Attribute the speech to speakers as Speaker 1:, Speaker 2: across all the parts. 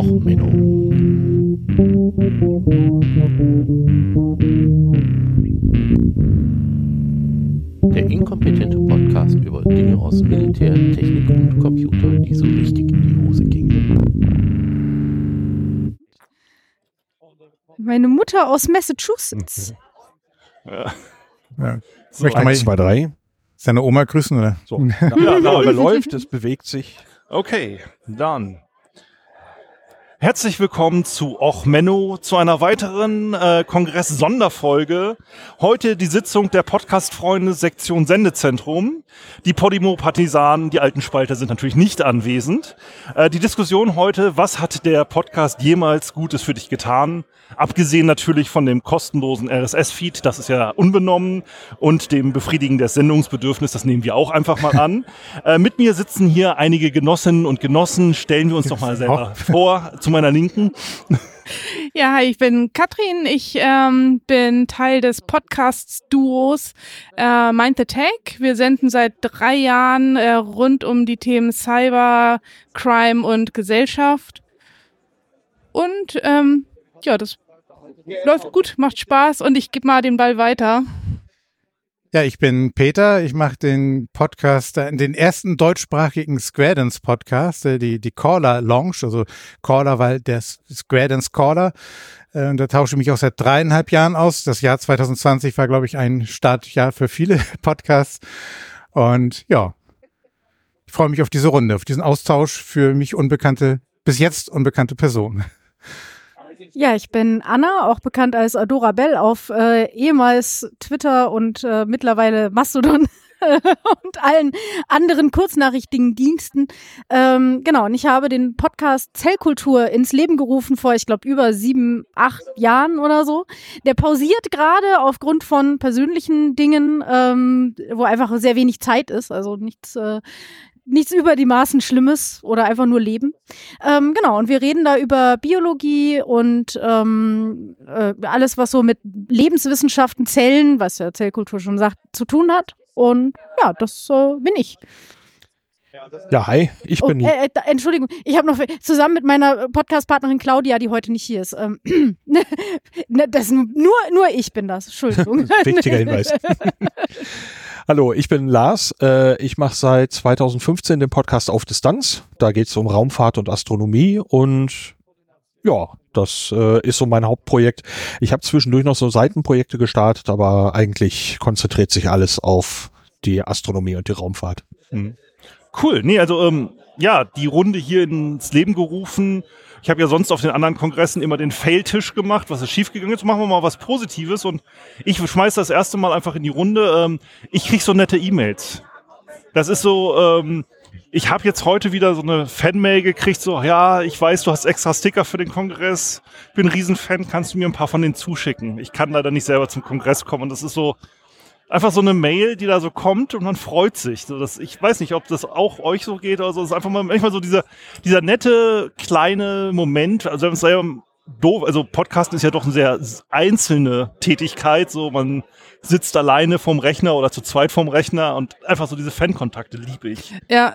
Speaker 1: Och Menno. Der inkompetente Podcast über Dinge aus Militär, Technik und Computer, die so richtig in die Hose gingen.
Speaker 2: Meine Mutter aus Massachusetts.
Speaker 3: Ja.
Speaker 4: Ja.
Speaker 3: So,
Speaker 4: Möchte mal
Speaker 3: eins, zwei, drei.
Speaker 4: seine Oma grüßen, oder?
Speaker 3: So. Ja, ja, da läuft, es bewegt sich. Okay, dann. Herzlich willkommen zu Och Menno, zu einer weiteren äh, Kongress-Sonderfolge. Heute die Sitzung der Podcast-Freunde Sektion Sendezentrum. Die Podimo-Partisanen, die alten Spalter sind natürlich nicht anwesend. Äh, die Diskussion heute, was hat der Podcast jemals Gutes für dich getan? Abgesehen natürlich von dem kostenlosen RSS-Feed, das ist ja unbenommen, und dem Befriedigen des Sendungsbedürfnisses, das nehmen wir auch einfach mal an. äh, mit mir sitzen hier einige Genossinnen und Genossen. Stellen wir uns doch mal selber vor. Meiner Linken.
Speaker 2: Ja, hi, ich bin Katrin. Ich ähm, bin Teil des Podcasts-Duos äh, Mind the Tech. Wir senden seit drei Jahren äh, rund um die Themen Cyber, Crime und Gesellschaft. Und ähm, ja, das läuft gut, macht Spaß und ich gebe mal den Ball weiter.
Speaker 4: Ja, ich bin Peter. Ich mache den Podcast, äh, den ersten deutschsprachigen Square Dance Podcast, äh, die, die Caller Lounge, also Caller, weil der Square Dance Caller. Äh, Und da tausche ich mich auch seit dreieinhalb Jahren aus. Das Jahr 2020 war, glaube ich, ein Startjahr für viele Podcasts. Und ja, ich freue mich auf diese Runde, auf diesen Austausch für mich unbekannte, bis jetzt unbekannte Personen.
Speaker 2: Ja, ich bin Anna, auch bekannt als Adora Bell auf äh, ehemals Twitter und äh, mittlerweile Mastodon und allen anderen kurznachrichtigen Diensten. Ähm, genau, und ich habe den Podcast Zellkultur ins Leben gerufen vor, ich glaube, über sieben, acht Jahren oder so. Der pausiert gerade aufgrund von persönlichen Dingen, ähm, wo einfach sehr wenig Zeit ist, also nichts, äh, nichts über die Maßen Schlimmes oder einfach nur Leben. Ähm, genau, und wir reden da über Biologie und ähm, äh, alles, was so mit Lebenswissenschaften, Zellen, was ja Zellkultur schon sagt, zu tun hat. Und ja, das äh, bin ich.
Speaker 3: Ja, hi, ich
Speaker 2: Oh,
Speaker 3: bin.
Speaker 2: äh, äh, da- Entschuldigung, ich habe noch zusammen mit meiner Podcast-Partnerin Claudia, die heute nicht hier ist. Ähm, ne, das nur nur ich bin das. Entschuldigung.
Speaker 3: Wichtiger Hinweis. Hallo, ich bin Lars. Äh, ich mache seit 2015 den Podcast auf Distanz. Da geht es um Raumfahrt und Astronomie und ja, das äh, ist so mein Hauptprojekt. Ich habe zwischendurch noch so Seitenprojekte gestartet, aber eigentlich konzentriert sich alles auf die Astronomie und die Raumfahrt. Cool. Nee, also ähm, ja, die Runde hier ins Leben gerufen. Ich habe ja sonst auf den anderen Kongressen immer den Fail-Tisch gemacht, was ist schiefgegangen ist. Machen wir mal was Positives und ich schmeiß das erste Mal einfach in die Runde. Ähm, ich krieg so nette E-Mails. Das ist so, ähm, ich habe jetzt heute wieder so eine Fanmail gekriegt, so, ja, ich weiß, du hast extra Sticker für den Kongress, bin ein Riesenfan, kannst du mir ein paar von denen zuschicken? Ich kann leider nicht selber zum Kongress kommen und das ist so, einfach so eine Mail, die da so kommt und man freut sich. So, dass, ich weiß nicht, ob das auch euch so geht oder so. Es ist einfach mal manchmal so dieser, dieser nette kleine Moment. Also wenn es selber doof, also Podcasten ist ja doch eine sehr einzelne Tätigkeit. So man sitzt alleine vorm Rechner oder zu zweit vorm Rechner und einfach so diese Fankontakte liebe ich.
Speaker 2: Ja,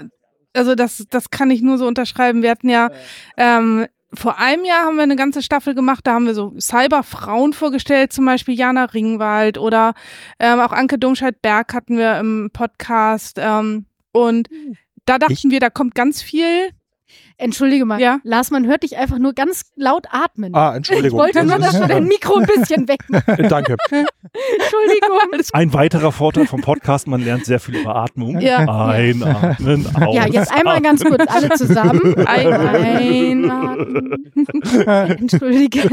Speaker 2: also das, das kann ich nur so unterschreiben. Wir hatten ja ähm, vor einem Jahr haben wir eine ganze Staffel gemacht, da haben wir so Cyberfrauen vorgestellt, zum Beispiel Jana Ringwald oder ähm, auch Anke Domscheit-Berg hatten wir im Podcast. Ähm, und da dachten wir, da kommt ganz viel.
Speaker 5: Entschuldige mal,
Speaker 2: Ja.
Speaker 5: Lars, man hört dich einfach nur ganz laut atmen.
Speaker 3: Ah,
Speaker 5: ich
Speaker 3: Entschuldigung.
Speaker 5: wollte nur, dass du dein Mikro ein bisschen wegmachst.
Speaker 3: Danke.
Speaker 2: Entschuldigung.
Speaker 3: Ein weiterer Vorteil vom Podcast, man lernt sehr viel über Atmung.
Speaker 2: Ja.
Speaker 3: Einatmen,
Speaker 5: Ja, jetzt einmal ganz kurz alle zusammen.
Speaker 2: Ein, ein,
Speaker 5: Entschuldige.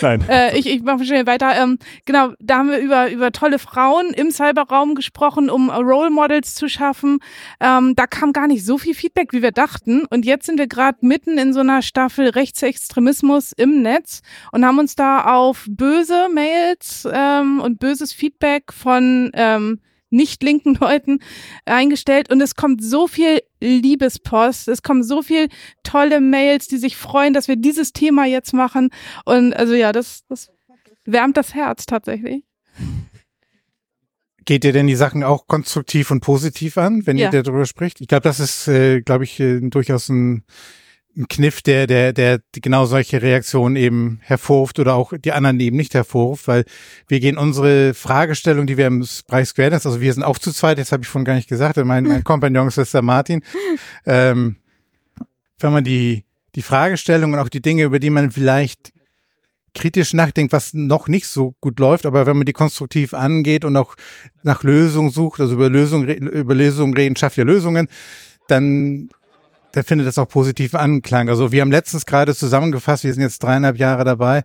Speaker 3: Nein.
Speaker 2: Äh, ich ich mache schnell weiter. Ähm, genau, da haben wir über, über tolle Frauen im Cyberraum gesprochen, um Role Models zu schaffen. Ähm, da kam gar nicht so viel Feedback, wie wir dachten. Und jetzt sind wir gerade mitten in so einer Staffel Rechtsextremismus im Netz und haben uns da auf böse Mails ähm, und böses Feedback von ähm, nicht linken Leuten eingestellt und es kommt so viel Liebespost, es kommen so viel tolle Mails, die sich freuen, dass wir dieses Thema jetzt machen und also ja, das, das wärmt das Herz tatsächlich.
Speaker 4: Geht ihr denn die Sachen auch konstruktiv und positiv an, wenn
Speaker 2: Ja.
Speaker 4: ihr darüber spricht? Ich glaube, das ist, äh, glaube ich, äh, durchaus ein, ein Kniff, der, der, der genau solche Reaktionen eben hervorruft oder auch die anderen eben nicht hervorruft, weil wir gehen unsere Fragestellung, die wir im Bereich Square Dance, also wir sind auch zu zweit, jetzt habe ich vorhin gar nicht gesagt, mein, mein Kompagnon ist der Martin. Ähm, wenn man die, die Fragestellung und auch die Dinge, über die man vielleicht kritisch nachdenkt, was noch nicht so gut läuft, aber wenn man die konstruktiv angeht und auch nach Lösungen sucht, also über Lösungen, über Lösungen reden, schafft ja Lösungen, dann der findet das auch positiven Anklang. Also wir haben letztens gerade zusammengefasst, wir sind jetzt dreieinhalb Jahre dabei,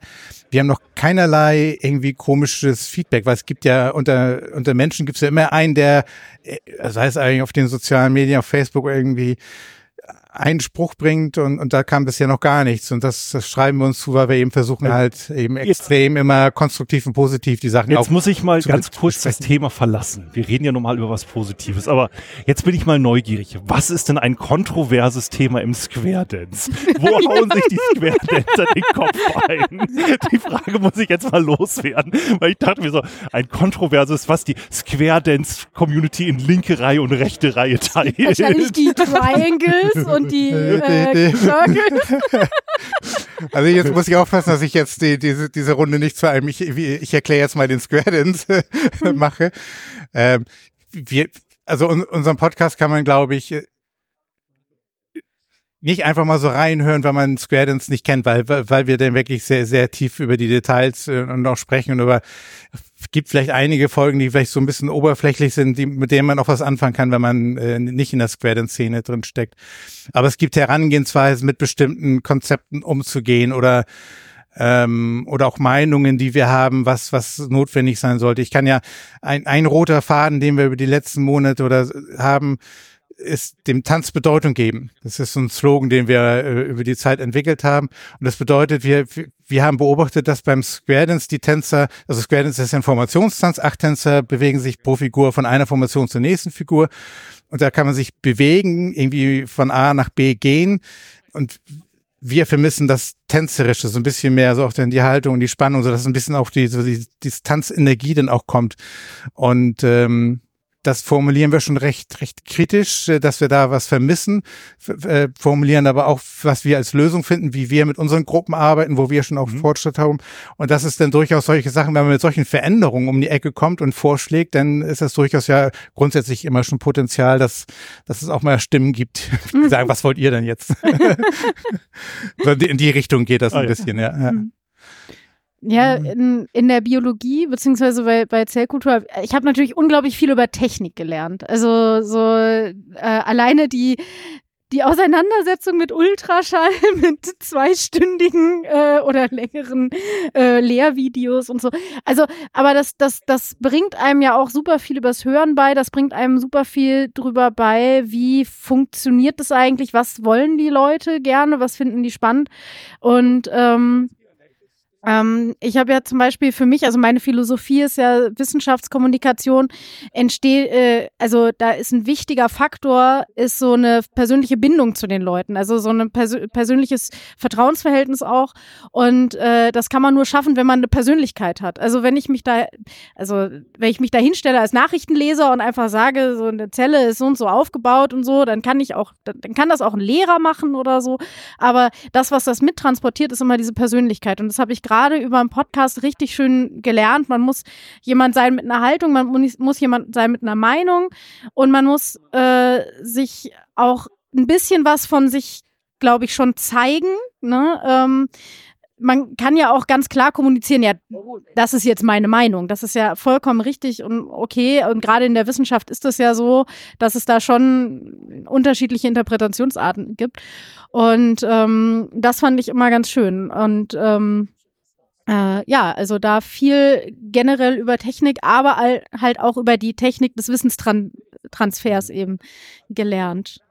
Speaker 4: wir haben noch keinerlei irgendwie komisches Feedback, weil es gibt ja unter, unter Menschen gibt es ja immer einen, der, äh, sei es eigentlich auf den sozialen Medien, auf Facebook irgendwie, einen Spruch bringt und, und da kam bisher noch gar nichts. Und das, das schreiben wir uns zu, weil wir eben versuchen halt eben extrem immer konstruktiv und positiv die Sachen
Speaker 3: Jetzt muss ich mal ganz kurz das Thema verlassen. Wir reden ja normal über was Positives, aber jetzt bin ich mal neugierig. Was ist denn ein kontroverses Thema im Square Dance? Wo hauen sich die Square Dancer den Kopf ein? Die Frage muss ich jetzt mal loswerden, weil ich dachte mir so, ein kontroverses, was die Square Dance Community in linke Reihe und rechte Reihe teilt.
Speaker 5: Wahrscheinlich die Triangles und und die äh,
Speaker 4: Also jetzt muss ich aufpassen, dass ich jetzt die, diese, diese Runde nicht zu einem, ich, ich erkläre jetzt mal den Square Dance mache. Ähm, wir, also un, unseren Podcast kann man, glaube ich, nicht einfach mal so reinhören, wenn man Square Dance nicht kennt, weil, weil wir dann wirklich sehr, sehr tief über die Details äh, und auch sprechen und über, gibt vielleicht einige Folgen, die vielleicht so ein bisschen oberflächlich sind, die, mit denen man auch was anfangen kann, wenn man äh, nicht in der Square Dance Szene drin steckt. Aber es gibt Herangehensweisen, mit bestimmten Konzepten umzugehen oder ähm, oder auch Meinungen, die wir haben, was was notwendig sein sollte. Ich kann ja ein, ein roter Faden, den wir über die letzten Monate oder haben, ist dem Tanz Bedeutung geben. Das ist so ein Slogan, den wir äh, über die Zeit entwickelt haben. Und das bedeutet, wir, wir haben beobachtet, dass beim Square Dance die Tänzer, also Square Dance ist ein Formationstanz, acht Tänzer bewegen sich pro Figur von einer Formation zur nächsten Figur. Und da kann man sich bewegen, irgendwie von A nach B gehen. Und wir vermissen das Tänzerische, so ein bisschen mehr, so auch dann die Haltung und die Spannung, so dass ein bisschen auch die, so die, die Tanzenergie dann auch kommt. Und ähm, das formulieren wir schon recht, recht kritisch, äh, dass wir da was vermissen, äh, formulieren aber auch, was wir als Lösung finden, wie wir mit unseren Gruppen arbeiten, wo wir schon auch mhm. Fortschritt haben. Und das ist dann durchaus solche Sachen, wenn man mit solchen Veränderungen um die Ecke kommt und vorschlägt, dann ist das durchaus ja grundsätzlich immer schon Potenzial, dass, dass es auch mal Stimmen gibt, die sagen, was wollt ihr denn jetzt? in die Richtung geht das ah, ein bisschen, ja. ja. Mhm.
Speaker 5: Ja, mhm. in, in der Biologie, beziehungsweise bei, bei Zellkultur, ich habe natürlich unglaublich viel über Technik gelernt. Also so äh, alleine die, die Auseinandersetzung mit Ultraschall, mit zweistündigen äh, oder längeren äh, Lehrvideos und so. Also, aber das, das, das bringt einem ja auch super viel übers Hören bei, das bringt einem super viel drüber bei, wie funktioniert das eigentlich, was wollen die Leute gerne, was finden die spannend. Und ähm, ähm, ich habe ja zum Beispiel für mich, also meine Philosophie ist ja Wissenschaftskommunikation, entsteht, äh, also da ist ein wichtiger Faktor, ist so eine persönliche Bindung zu den Leuten, also so ein persö persönliches Vertrauensverhältnis auch. Und äh, das kann man nur schaffen, wenn man eine Persönlichkeit hat. Also wenn ich mich da, also wenn ich mich da hinstelle als Nachrichtenleser und einfach sage, so eine Zelle ist so und so aufgebaut und so, dann kann ich auch, dann kann das auch ein Lehrer machen oder so. Aber das, was das mittransportiert, ist immer diese Persönlichkeit. Und das habe ich gerade über einen Podcast richtig schön gelernt. Man muss jemand sein mit einer Haltung, man muss jemand sein mit einer Meinung und man muss äh, sich auch ein bisschen was von sich, glaube ich, schon zeigen. Ne? Ähm, man kann ja auch ganz klar kommunizieren, ja, das ist jetzt meine Meinung. Das ist ja vollkommen richtig und okay. Und gerade in der Wissenschaft ist es ja so, dass es da schon unterschiedliche Interpretationsarten gibt. Und ähm, das fand ich immer ganz schön. Und ähm, äh, ja, also da viel generell über Technik, aber halt auch über die Technik des Wissenstransfers eben gelernt.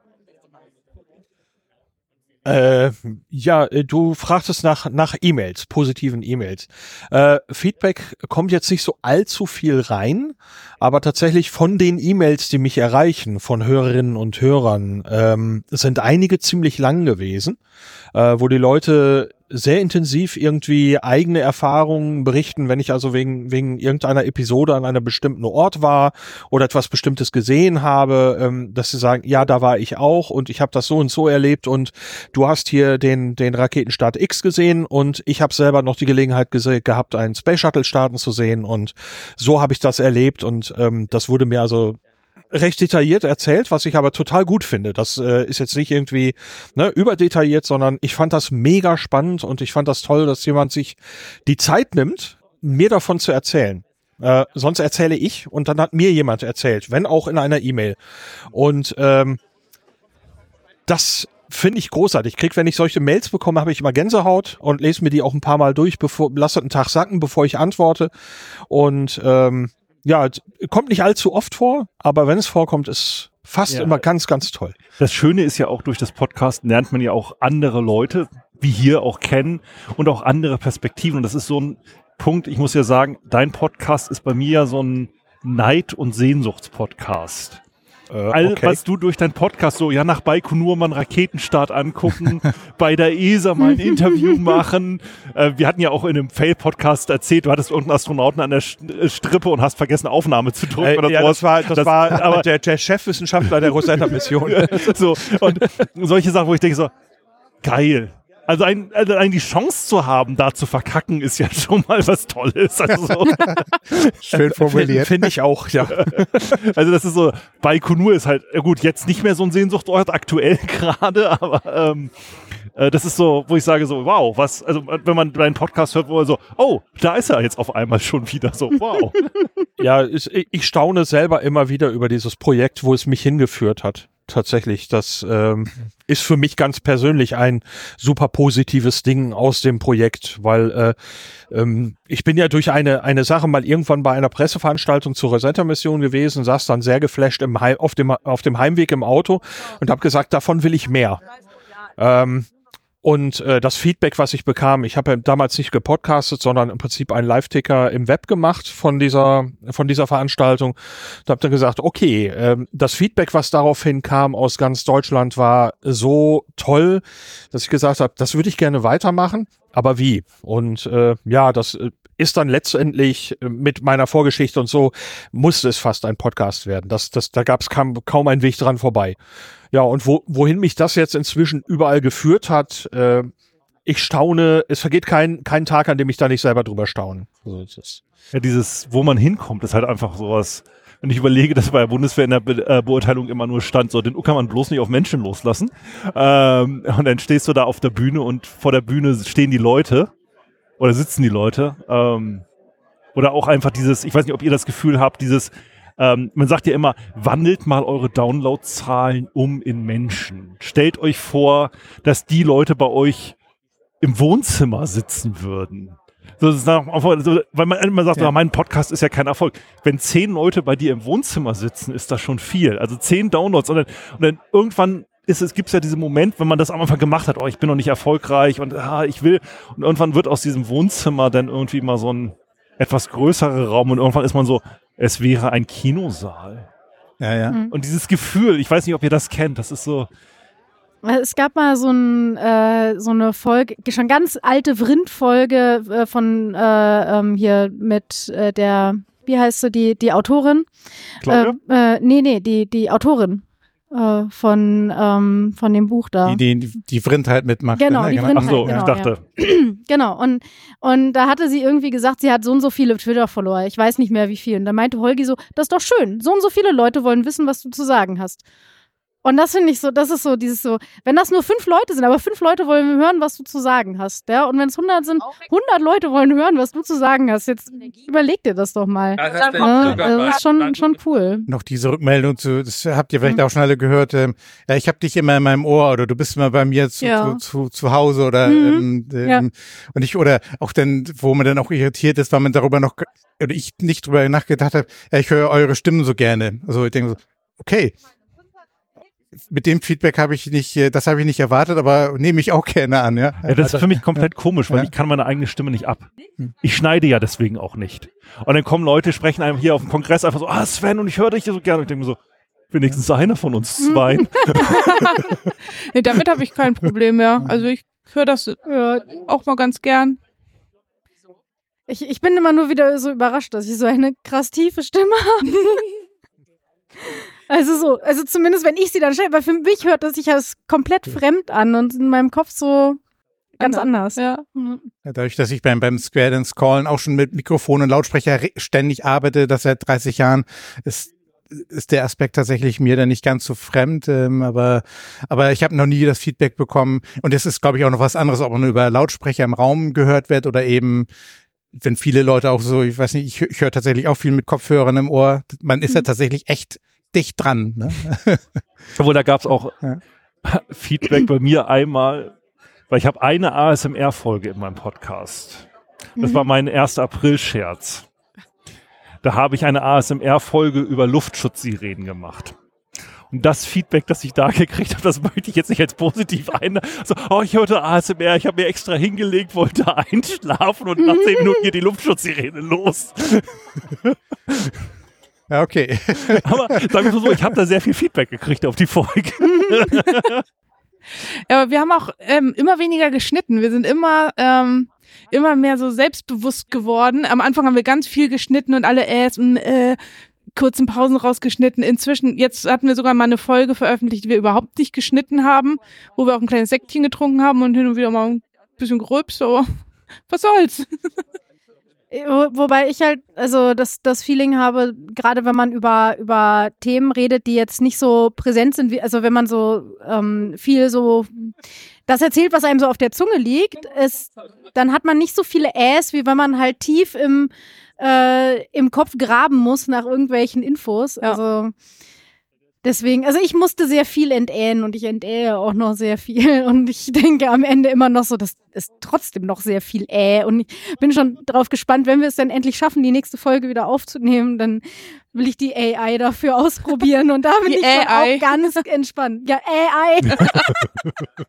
Speaker 6: Äh, ja, äh, du fragtest nach, nach E-Mails, positiven E-Mails. Äh, Feedback kommt jetzt nicht so allzu viel rein, aber tatsächlich von den E-Mails, die mich erreichen, von Hörerinnen und Hörern, ähm, sind einige ziemlich lang gewesen, äh, wo die Leute sehr intensiv irgendwie eigene Erfahrungen berichten, wenn ich also wegen, wegen irgendeiner Episode an einem bestimmten Ort war oder etwas Bestimmtes gesehen habe, ähm, dass sie sagen, ja, da war ich auch und ich habe das so und so erlebt und du hast hier den, den Raketenstart X gesehen und ich habe selber noch die Gelegenheit gehabt, einen Space Shuttle starten zu sehen und so habe ich das erlebt und ähm, das wurde mir also recht detailliert erzählt, was ich aber total gut finde. Das äh, ist jetzt nicht irgendwie ne, überdetailliert, sondern ich fand das mega spannend und ich fand das toll, dass jemand sich die Zeit nimmt, mir davon zu erzählen. Äh, sonst erzähle ich und dann hat mir jemand erzählt, wenn auch in einer E-Mail. Und ähm, das finde ich großartig. Krieg, wenn ich solche Mails bekomme, habe ich immer Gänsehaut und lese mir die auch ein paar Mal durch, bevor lasse einen Tag sacken, bevor ich antworte. Und ähm, ja, kommt nicht allzu oft vor, aber wenn es vorkommt, ist fast ja. immer ganz, ganz toll.
Speaker 3: Das Schöne ist ja auch durch das Podcast lernt man ja auch andere Leute, wie hier auch kennen und auch andere Perspektiven. Und das ist so ein Punkt, ich muss ja sagen, dein Podcast ist bei mir ja so ein Neid- und Sehnsuchtspodcast. Äh, All, okay. was du durch deinen Podcast so, ja, nach Baikonur mal einen Raketenstart angucken, bei der ESA mal ein Interview machen. Äh, wir hatten ja auch in einem Fail-Podcast erzählt, du hattest irgendeinen Astronauten an der äh, Strippe und hast vergessen, Aufnahme zu drücken.
Speaker 6: Äh, oder ja, das war, das, das war aber der, der Chefwissenschaftler der Rosetta-Mission.
Speaker 3: so, und solche Sachen, wo ich denke so, geil. Also, ein, also ein, die Chance zu haben, da zu verkacken, ist ja schon mal was Tolles. Also so.
Speaker 6: Schön formuliert. Finde ich auch, ja.
Speaker 3: Also das ist so, Baikonur ist halt, gut, jetzt nicht mehr so ein Sehnsuchtsort aktuell gerade, aber ähm, äh, das ist so, wo ich sage so, wow, was, also wenn man deinen Podcast hört, wo er so, oh, da ist er jetzt auf einmal schon wieder so, wow.
Speaker 6: ja, ich, ich staune selber immer wieder über dieses Projekt, wo es mich hingeführt hat tatsächlich. Das ähm, ist für mich ganz persönlich ein super positives Ding aus dem Projekt, weil äh, ähm, ich bin ja durch eine, eine Sache mal irgendwann bei einer Presseveranstaltung zur Rosetta-Mission gewesen, saß dann sehr geflasht im Heim, auf, dem, auf dem Heimweg im Auto und habe gesagt, davon will ich mehr. Ähm, und äh, das Feedback, was ich bekam, ich habe ja damals nicht gepodcastet, sondern im Prinzip einen Live-Ticker im Web gemacht von dieser von dieser Veranstaltung. Da habe dann gesagt, okay, äh, das Feedback, was daraufhin kam aus ganz Deutschland, war so toll, dass ich gesagt habe, das würde ich gerne weitermachen, aber wie? Und äh, ja, das äh, ist dann letztendlich äh, mit meiner Vorgeschichte und so musste es fast ein Podcast werden. Das, das, da gab es kaum, kaum einen Weg dran vorbei. Ja, und wo, wohin mich das jetzt inzwischen überall geführt hat, äh, ich staune, es vergeht kein, kein Tag, an dem ich da nicht selber drüber staune. So ist es.
Speaker 3: Ja, dieses, wo man hinkommt, ist halt einfach sowas. Und ich überlege, dass bei der Bundeswehr in der Be äh, Beurteilung immer nur stand, so, den U kann man bloß nicht auf Menschen loslassen. Ähm, und dann stehst du da auf der Bühne und vor der Bühne stehen die Leute oder sitzen die Leute. Ähm, oder auch einfach dieses, ich weiß nicht, ob ihr das Gefühl habt, dieses, ähm, man sagt ja immer, wandelt mal eure Downloadzahlen um in Menschen. Stellt euch vor, dass die Leute bei euch im Wohnzimmer sitzen würden. So, so, weil man immer sagt, ja. mein Podcast ist ja kein Erfolg. Wenn zehn Leute bei dir im Wohnzimmer sitzen, ist das schon viel. Also zehn Downloads und dann, und dann irgendwann ist es, gibt ja diesen Moment, wenn man das am Anfang gemacht hat, oh, ich bin noch nicht erfolgreich und ah, ich will. Und irgendwann wird aus diesem Wohnzimmer dann irgendwie mal so ein etwas größerer Raum und irgendwann ist man so, es wäre ein Kinosaal.
Speaker 6: Ja, ja. Mhm.
Speaker 3: Und dieses Gefühl, ich weiß nicht, ob ihr das kennt, das ist so.
Speaker 5: Es gab mal so, ein, äh, so eine Folge, schon ganz alte Vrind-Folge äh, von äh, ähm, hier mit äh, der, wie heißt sie, die, die Autorin?
Speaker 3: Claudia?
Speaker 5: Äh, äh, nee, nee, die, die Autorin äh, von, ähm, von dem Buch da.
Speaker 6: Die, die, die Vrindheit mitmacht.
Speaker 5: Genau, ne? die
Speaker 3: Vrindheit, Ach so, genau, ich dachte.
Speaker 5: Ja. genau, und, und da hatte sie irgendwie gesagt, sie hat so und so viele Twitter-Follower. Ich weiß nicht mehr wie viel. Und da meinte Holgi so, das ist doch schön. So und so viele Leute wollen wissen, was du zu sagen hast. Und das finde ich so, das ist so dieses so, wenn das nur fünf Leute sind, aber fünf Leute wollen hören, was du zu sagen hast, ja, und wenn es hundert sind, hundert Leute wollen hören, was du zu sagen hast, jetzt überleg dir das doch mal. Ja, das, ja, das ist schon, schon cool.
Speaker 4: Noch diese Rückmeldung zu, das habt ihr vielleicht mhm. auch schon alle gehört, ähm, ja, ich habe dich immer in meinem Ohr oder du bist immer bei mir zu, ja. zu, zu, zu, Hause oder mhm. ähm, ja. Ähm, und ich, oder auch dann, wo man dann auch irritiert ist, weil man darüber noch, oder ich nicht drüber nachgedacht habe, ja, ich höre eure Stimmen so gerne. Also ich denke so, okay, mit dem Feedback habe ich nicht, äh, das habe ich nicht erwartet, aber nehme ich auch gerne an, ja.
Speaker 3: Ja, das ist für mich komplett komisch, weil ja. ich kann meine eigene Stimme nicht ab. Hm. Ich schneide ja deswegen auch nicht. Und dann kommen Leute, sprechen einem hier auf dem Kongress einfach so, ah Sven, und ich höre dich so gerne. Und ich denke mir so, wenigstens einer von uns zwei.
Speaker 7: nee, damit habe ich kein Problem mehr. Also ich
Speaker 2: höre das ja. auch mal ganz gern.
Speaker 5: Ich, ich bin immer nur wieder so überrascht, dass ich so eine krass tiefe Stimme habe. also so, also zumindest wenn ich sie dann stelle, aber für mich hört das sich als komplett fremd an und in meinem Kopf so ganz anders.
Speaker 2: Ja.
Speaker 4: Dadurch, dass ich beim, beim Square Dance Callen auch schon mit Mikrofon und Lautsprecher ständig arbeite, das seit 30 Jahren, ist ist der Aspekt tatsächlich mir dann nicht ganz so fremd, ähm, aber aber ich habe noch nie das Feedback bekommen und es ist glaube ich auch noch was anderes, ob man über Lautsprecher im Raum gehört wird oder eben wenn viele Leute auch so, ich weiß nicht, ich, ich höre tatsächlich auch viel mit Kopfhörern im Ohr. Man ist ja mhm. tatsächlich echt dicht dran. Ne?
Speaker 3: Obwohl, da gab es auch ja. Feedback bei mir einmal, weil ich habe eine ASMR-Folge in meinem Podcast. Das mhm. war mein 1. April-Scherz. Da habe ich eine ASMR-Folge über Luftschutzsirenen gemacht. Und das Feedback, das ich da gekriegt habe, das möchte ich jetzt nicht als positiv ein. So, oh, ich hörte ASMR, ich habe mir extra hingelegt, wollte einschlafen und nach zehn Minuten geht die Luftschutzsirene los.
Speaker 4: Ja, okay.
Speaker 3: Aber sagen wir mal so, ich habe da sehr viel Feedback gekriegt auf die Folge.
Speaker 2: Ja, aber wir haben auch ähm, immer weniger geschnitten. Wir sind immer ähm, immer mehr so selbstbewusst geworden. Am Anfang haben wir ganz viel geschnitten und alle Äs und äh, kurzen Pausen rausgeschnitten. Inzwischen, jetzt hatten wir sogar mal eine Folge veröffentlicht, die wir überhaupt nicht geschnitten haben, wo wir auch ein kleines Säckchen getrunken haben und hin und wieder mal ein bisschen gröbst, aber was soll's.
Speaker 5: Wobei ich halt, also das, das Feeling habe, gerade wenn man über, über Themen redet, die jetzt nicht so präsent sind, wie, also wenn man so ähm, viel so das erzählt, was einem so auf der Zunge liegt, ist, dann hat man nicht so viele Äs, wie wenn man halt tief im, äh, im Kopf graben muss nach irgendwelchen Infos. Ja. Also Deswegen, also ich musste sehr viel entähen und ich entähe auch noch sehr viel und ich denke am Ende immer noch so, das ist trotzdem noch sehr viel äh und ich bin schon drauf gespannt, wenn wir es dann endlich schaffen, die nächste Folge wieder aufzunehmen, dann will ich die AI dafür ausprobieren und da bin die ich AI. auch ganz entspannt. Ja, AI.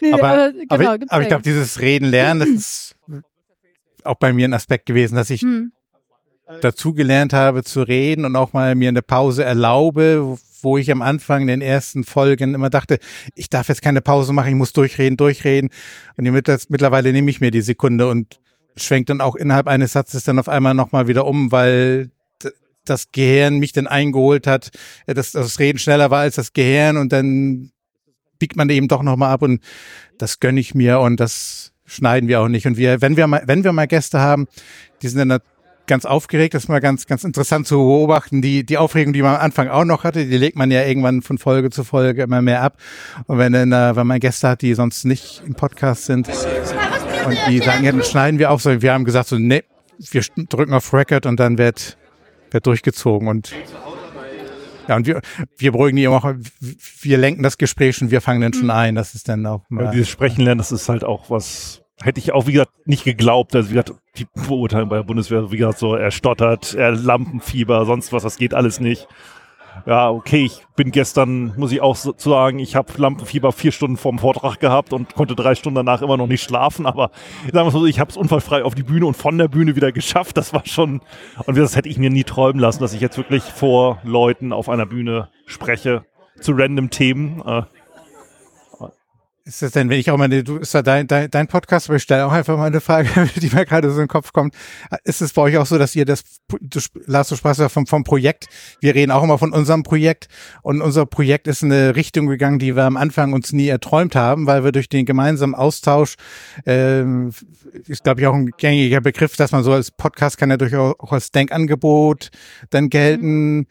Speaker 4: nee, aber, aber, genau, aber, aber ich glaube, dieses Reden lernen, das ist auch bei mir ein Aspekt gewesen, dass ich hm dazugelernt habe zu reden und auch mal mir eine Pause erlaube, wo ich am Anfang in den ersten Folgen immer dachte, ich darf jetzt keine Pause machen, ich muss durchreden, durchreden. Und mittlerweile nehme ich mir die Sekunde und schwenkt dann auch innerhalb eines Satzes dann auf einmal nochmal wieder um, weil das Gehirn mich dann eingeholt hat, dass das Reden schneller war als das Gehirn und dann biegt man eben doch nochmal ab und das gönne ich mir und das schneiden wir auch nicht. Und wir, wenn wir mal, wenn wir mal Gäste haben, die sind dann ganz aufgeregt. Das ist mal ganz, ganz interessant zu beobachten. Die, die Aufregung, die man am Anfang auch noch hatte, die legt man ja irgendwann von Folge zu Folge immer mehr ab. Und wenn dann, äh, wenn man Gäste hat, die sonst nicht im Podcast sind und die sagen, ja, dann schneiden wir auch so. Wir haben gesagt so, nee, wir drücken auf Record und dann wird, wird durchgezogen und ja, und wir, wir beruhigen die auch, wir lenken das Gespräch und wir fangen dann schon ein. Das ist dann auch
Speaker 3: mal. Ja, dieses Sprechen lernen, das ist halt auch was, hätte ich auch, wie gesagt, nicht geglaubt. Also, wie gesagt, die Beurteilung bei der Bundeswehr, wie gesagt, so, er stottert, er Lampenfieber, sonst was, das geht alles nicht. Ja, okay, ich bin gestern, muss ich auch so sagen, ich habe Lampenfieber vier Stunden vorm Vortrag gehabt und konnte drei Stunden danach immer noch nicht schlafen, aber sagen wir so, ich habe es unfallfrei auf die Bühne und von der Bühne wieder geschafft. Das war schon, und das hätte ich mir nie träumen lassen, dass ich jetzt wirklich vor Leuten auf einer Bühne spreche zu random Themen. Äh,
Speaker 4: ist das denn, wenn ich auch mal, du ist ja dein, dein, dein Podcast, aber ich stelle auch einfach mal eine Frage, die mir gerade so in den Kopf kommt. Ist es bei euch auch so, dass ihr das, du, Lars, du sprachst ja vom, vom Projekt. Wir reden auch immer von unserem Projekt. Und unser Projekt ist in eine Richtung gegangen, die wir am Anfang uns nie erträumt haben, weil wir durch den gemeinsamen Austausch, ähm, ist glaube ich auch ein gängiger Begriff, dass man so als Podcast kann ja durchaus auch als Denkangebot dann gelten. Mhm.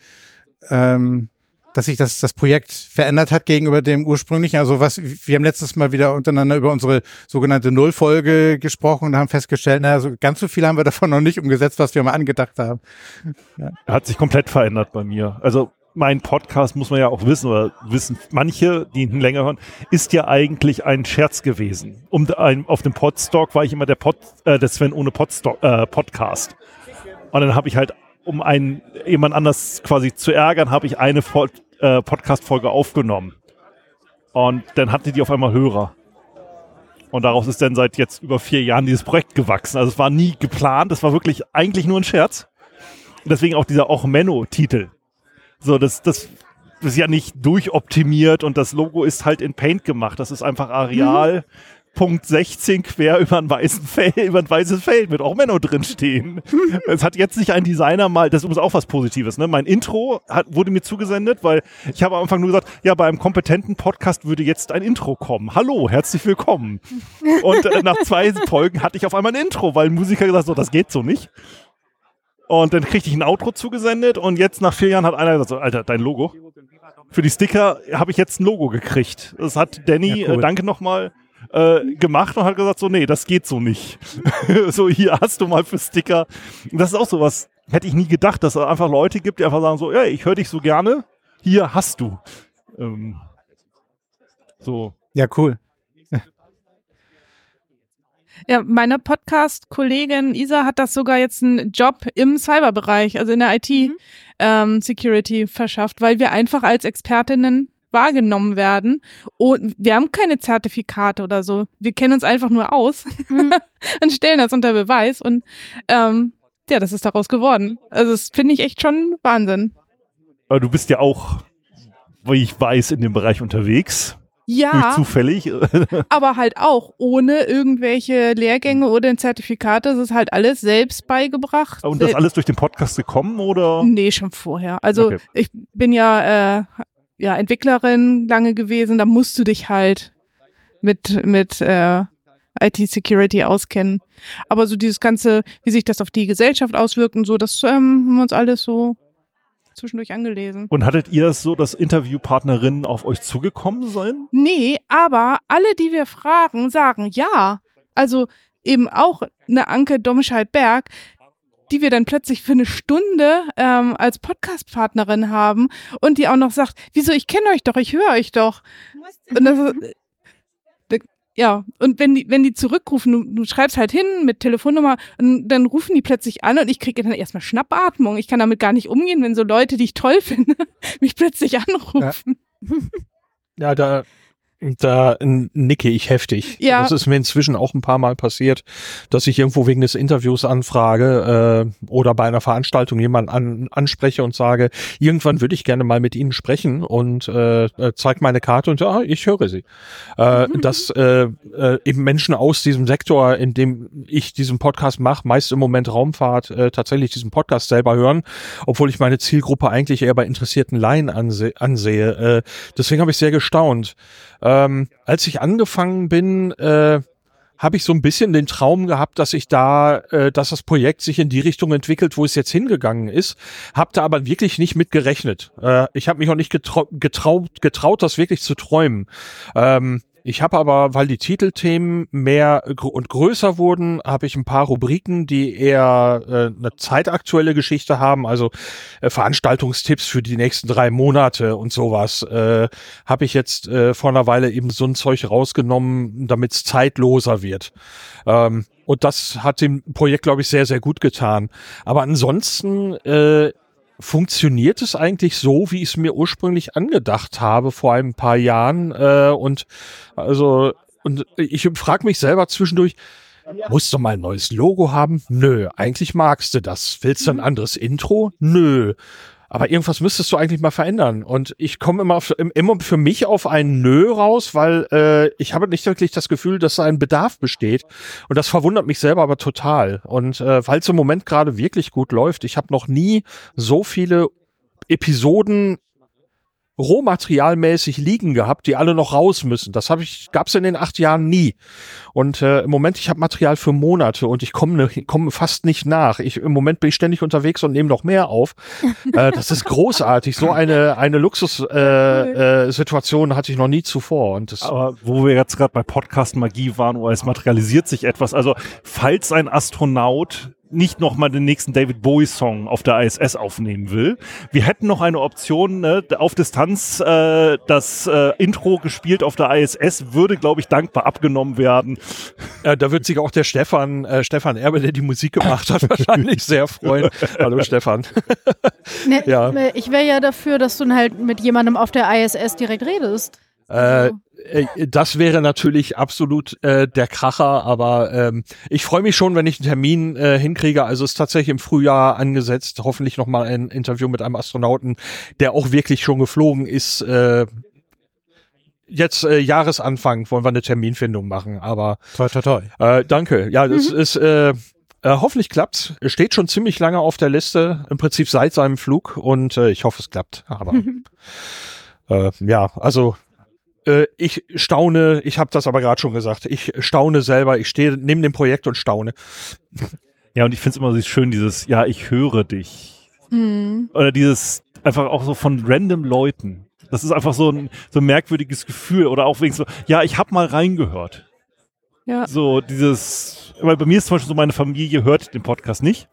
Speaker 4: Ähm, dass sich das, das Projekt verändert hat gegenüber dem ursprünglichen. Also was, wir haben letztes Mal wieder untereinander über unsere sogenannte Nullfolge gesprochen und haben festgestellt, naja, so ganz so viel haben wir davon noch nicht umgesetzt, was wir mal angedacht haben.
Speaker 3: Ja. Hat sich komplett verändert bei mir. Also mein Podcast muss man ja auch wissen oder wissen manche, die ihn länger hören, ist ja eigentlich ein Scherz gewesen. Um ein, auf dem Podstock war ich immer der Pod, äh, der Sven ohne Podstock, äh, Podcast. Und dann habe ich halt, um einen jemand anders quasi zu ärgern, habe ich eine äh, Podcast-Folge aufgenommen. Und dann hatte die auf einmal Hörer. Und daraus ist dann seit jetzt über vier Jahren dieses Projekt gewachsen. Also es war nie geplant, es war wirklich eigentlich nur ein Scherz. Und deswegen auch dieser auch Menno-Titel. So, das, das ist ja nicht durchoptimiert und das Logo ist halt in Paint gemacht. Das ist einfach Areal. Mhm. Punkt 16 quer über ein, Feld, über ein weißes Feld mit auch Menno drinstehen. Es hat jetzt nicht ein Designer mal, das ist auch was Positives, ne? Mein Intro hat, wurde mir zugesendet, weil ich habe am Anfang nur gesagt, ja, bei einem kompetenten Podcast würde jetzt ein Intro kommen. Hallo, herzlich willkommen. Und äh, nach zwei Folgen hatte ich auf einmal ein Intro, weil ein Musiker gesagt hat, so, das geht so nicht. Und dann kriegte ich ein Outro zugesendet und jetzt nach vier Jahren hat einer gesagt, so, Alter, dein Logo. Für die Sticker habe ich jetzt ein Logo gekriegt. Das hat Danny, ja, cool. äh, danke nochmal, äh, gemacht und hat gesagt, so, nee, das geht so nicht. so, hier hast du mal für Sticker. Das ist auch so was, hätte ich nie gedacht, dass es einfach Leute gibt, die einfach sagen so, ja, ich höre dich so gerne, hier hast du. Ähm,
Speaker 4: so. Ja, cool.
Speaker 2: Ja, meine Podcast-Kollegin Isa hat das sogar jetzt einen Job im Cyberbereich, also in der IT-Security mhm. ähm, verschafft, weil wir einfach als Expertinnen wahrgenommen werden. Und wir haben keine Zertifikate oder so. Wir kennen uns einfach nur aus mhm. und stellen das unter Beweis. Und ähm, ja, das ist daraus geworden. Also das finde ich echt schon Wahnsinn.
Speaker 3: Aber du bist ja auch, wie ich weiß, in dem Bereich unterwegs.
Speaker 2: Ja.
Speaker 3: Zufällig.
Speaker 2: aber halt auch ohne irgendwelche Lehrgänge oder ein Zertifikat. Das ist halt alles selbst beigebracht.
Speaker 3: Und das alles durch den Podcast gekommen oder?
Speaker 2: Nee, schon vorher. Also okay. ich bin ja, äh, ja Entwicklerin lange gewesen. Da musst du dich halt mit, mit äh, IT-Security auskennen. Aber so dieses Ganze, wie sich das auf die Gesellschaft auswirkt und so, das ähm, haben wir uns alles so zwischendurch angelesen.
Speaker 3: Und hattet ihr es so, dass Interviewpartnerinnen auf euch zugekommen sind?
Speaker 2: Nee, aber alle, die wir fragen, sagen ja. Also eben auch eine Anke Domscheit-Berg, die wir dann plötzlich für eine Stunde ähm, als Podcast-Partnerin haben und die auch noch sagt, wieso, ich kenne euch doch, ich höre euch doch. Und das, ja, und wenn die, wenn die zurückrufen, du, du schreibst halt hin mit Telefonnummer, und dann rufen die plötzlich an und ich kriege dann erstmal Schnappatmung. Ich kann damit gar nicht umgehen, wenn so Leute, die ich toll finde, mich plötzlich anrufen.
Speaker 6: Ja, ja da da nicke ich heftig. Ja. Das ist mir inzwischen auch ein paar Mal passiert, dass ich irgendwo wegen des Interviews anfrage äh, oder bei einer Veranstaltung jemanden an, anspreche und sage, irgendwann würde ich gerne mal mit Ihnen sprechen und äh, äh zeigt meine Karte und ja, ich höre Sie. Äh, mhm. Dass äh, äh, eben Menschen aus diesem Sektor, in dem ich diesen Podcast mache, meist im Moment Raumfahrt, äh, tatsächlich diesen Podcast selber hören, obwohl ich meine Zielgruppe eigentlich eher bei interessierten Laien anse ansehe. Äh, deswegen habe ich sehr gestaunt. Ähm, als ich angefangen bin, äh, habe ich so ein bisschen den Traum gehabt, dass ich da, äh, dass das Projekt sich in die Richtung entwickelt, wo es jetzt hingegangen ist. Hab da aber wirklich nicht mit gerechnet. Äh, ich habe mich auch nicht getrau getraut, getraut, das wirklich zu träumen. Ähm, ich habe aber, weil die Titelthemen mehr und größer wurden, habe ich ein paar Rubriken, die eher äh, eine zeitaktuelle Geschichte haben, also äh, Veranstaltungstipps für die nächsten drei Monate und sowas. Äh, habe ich jetzt äh, vor einer Weile eben so ein Zeug rausgenommen, damit es zeitloser wird. Ähm, und das hat dem Projekt, glaube ich, sehr, sehr gut getan. Aber ansonsten äh, funktioniert es eigentlich so, wie ich es mir ursprünglich angedacht habe vor ein paar Jahren. Äh, und also, und ich frage mich selber zwischendurch, Musst du mal ein neues Logo haben? Nö. Eigentlich magst du das. Willst du ein anderes Intro? Nö. Aber irgendwas müsstest du eigentlich mal verändern. Und ich komme immer, immer für mich auf ein Nö raus, weil äh, ich habe nicht wirklich das Gefühl, dass da ein Bedarf besteht. Und das verwundert mich selber aber total. Und äh, weil es im Moment gerade wirklich gut läuft, ich habe noch nie so viele Episoden rohmaterialmäßig liegen gehabt, die alle noch raus müssen. Das habe ich, gab es in den acht Jahren nie. Und äh, im Moment, ich habe Material für Monate und ich komme ne, komm fast nicht nach. Ich, Im Moment bin ich ständig unterwegs und nehme noch mehr auf. äh, das ist großartig. So eine, eine Luxussituation äh, äh, hatte ich noch nie zuvor. Und das
Speaker 3: Aber wo wir jetzt gerade bei Podcast-Magie waren, wo es materialisiert sich etwas. Also, falls ein Astronaut nicht nochmal den nächsten David Bowie-Song auf der ISS aufnehmen will. Wir hätten noch eine Option, ne, auf Distanz äh, das äh, Intro gespielt auf der ISS würde, glaube ich, dankbar abgenommen werden.
Speaker 6: Äh, da wird sich auch der Stefan, äh, Stefan Erbe, der die Musik gemacht hat, wahrscheinlich sehr freuen. Hallo Stefan.
Speaker 5: Ne, ja. Ich wäre ja dafür, dass du halt mit jemandem auf der ISS direkt redest.
Speaker 6: Äh, äh, das wäre natürlich absolut äh, der Kracher, aber ähm, ich freue mich schon, wenn ich einen Termin äh, hinkriege. Also ist tatsächlich im Frühjahr angesetzt, hoffentlich noch mal ein Interview mit einem Astronauten, der auch wirklich schon geflogen ist. Äh, jetzt äh, Jahresanfang wollen wir eine Terminfindung machen, aber
Speaker 4: toi toi toi.
Speaker 6: Äh, danke. Ja, das mhm. ist äh, äh, hoffentlich klappt's. Es steht schon ziemlich lange auf der Liste, im Prinzip seit seinem Flug und äh, ich hoffe, es klappt. Aber äh, ja, also äh, ich staune, ich habe das aber gerade schon gesagt, ich staune selber, ich stehe neben dem Projekt und staune.
Speaker 3: Ja, und ich finde es immer so schön, dieses, ja, ich höre dich. Mhm. Oder dieses, einfach auch so von random Leuten. Das ist einfach so ein, so ein merkwürdiges Gefühl. Oder auch wegen so, ja, ich habe mal reingehört. Ja. So dieses, weil bei mir ist zum Beispiel so, meine Familie hört den Podcast nicht.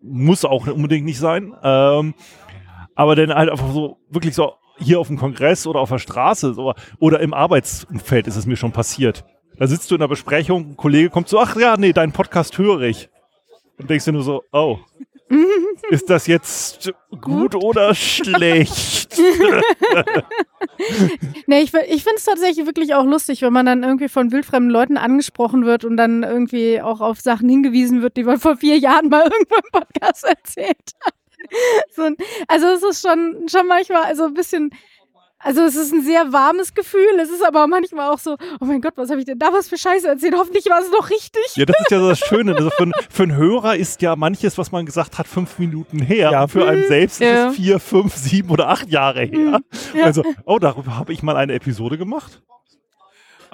Speaker 3: Muss auch unbedingt nicht sein. Ähm, aber dann halt einfach so, wirklich so hier auf dem Kongress oder auf der Straße so, oder im Arbeitsumfeld ist es mir schon passiert. Da sitzt du in der Besprechung, ein Kollege kommt so, ach ja, nee, deinen Podcast höre ich. Und denkst du nur so, oh, ist das jetzt gut oder schlecht?
Speaker 5: nee, ich, ich finde es tatsächlich wirklich auch lustig, wenn man dann irgendwie von wildfremden Leuten angesprochen wird und dann irgendwie auch auf Sachen hingewiesen wird, die man vor vier Jahren mal irgendwo im Podcast erzählt hat. So, also es ist schon, schon manchmal also ein bisschen also es ist ein sehr warmes Gefühl. Es ist aber manchmal auch so, oh mein Gott, was habe ich denn da was für Scheiße erzählt? Hoffentlich war es doch richtig.
Speaker 3: Ja, das ist ja das Schöne. Also für, für einen Hörer ist ja manches, was man gesagt hat, fünf Minuten her. Ja. für einen selbst ja. ist es vier, fünf, sieben oder acht Jahre her. Ja. Also, oh, darüber habe ich mal eine Episode gemacht.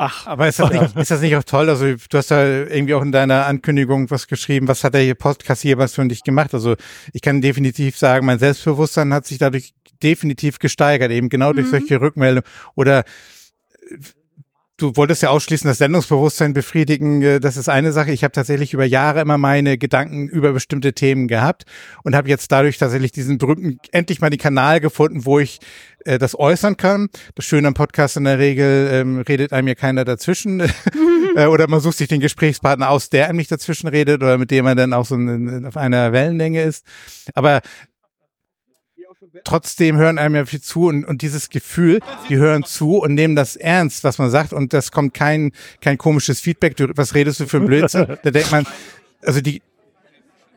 Speaker 4: Ach, aber ist das, nicht, ist das nicht auch toll? Also du hast da irgendwie auch in deiner Ankündigung was geschrieben. Was hat der Podcast hier was für dich gemacht? Also ich kann definitiv sagen, mein Selbstbewusstsein hat sich dadurch definitiv gesteigert, eben genau durch mhm. solche Rückmeldungen oder du wolltest ja ausschließen, das Sendungsbewusstsein befriedigen, äh, das ist eine Sache. Ich habe tatsächlich über Jahre immer meine Gedanken über bestimmte Themen gehabt und habe jetzt dadurch tatsächlich diesen berühmten, endlich mal den Kanal gefunden, wo ich äh, das äußern kann. Das Schöne am Podcast in der Regel ähm, redet einem ja keiner dazwischen äh, oder man sucht sich den Gesprächspartner aus, der einem nicht dazwischen redet oder mit dem man dann auch so in, auf einer Wellenlänge ist. Aber trotzdem hören einem ja viel zu und, und dieses Gefühl, die hören zu und nehmen das ernst, was man sagt und das kommt kein, kein komisches Feedback, du, was redest du für ein Blödsinn? Da denkt man, also die,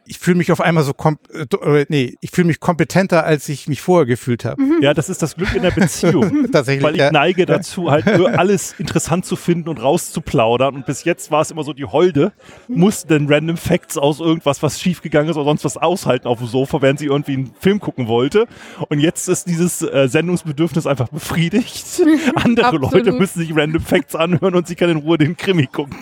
Speaker 4: ich fühle mich auf einmal so kom äh, nee, ich fühle mich kompetenter, als ich mich vorher gefühlt habe.
Speaker 3: Ja, das ist das Glück in der Beziehung. Tatsächlich. Weil ich ja. neige dazu, halt alles interessant zu finden und rauszuplaudern. Und bis jetzt war es immer so, die Holde musste dann Random Facts aus irgendwas, was schiefgegangen ist oder sonst was aushalten auf dem Sofa, während sie irgendwie einen Film gucken wollte. Und jetzt ist dieses äh, Sendungsbedürfnis einfach befriedigt. Andere Leute müssen sich Random Facts anhören und sie kann in Ruhe den Krimi gucken.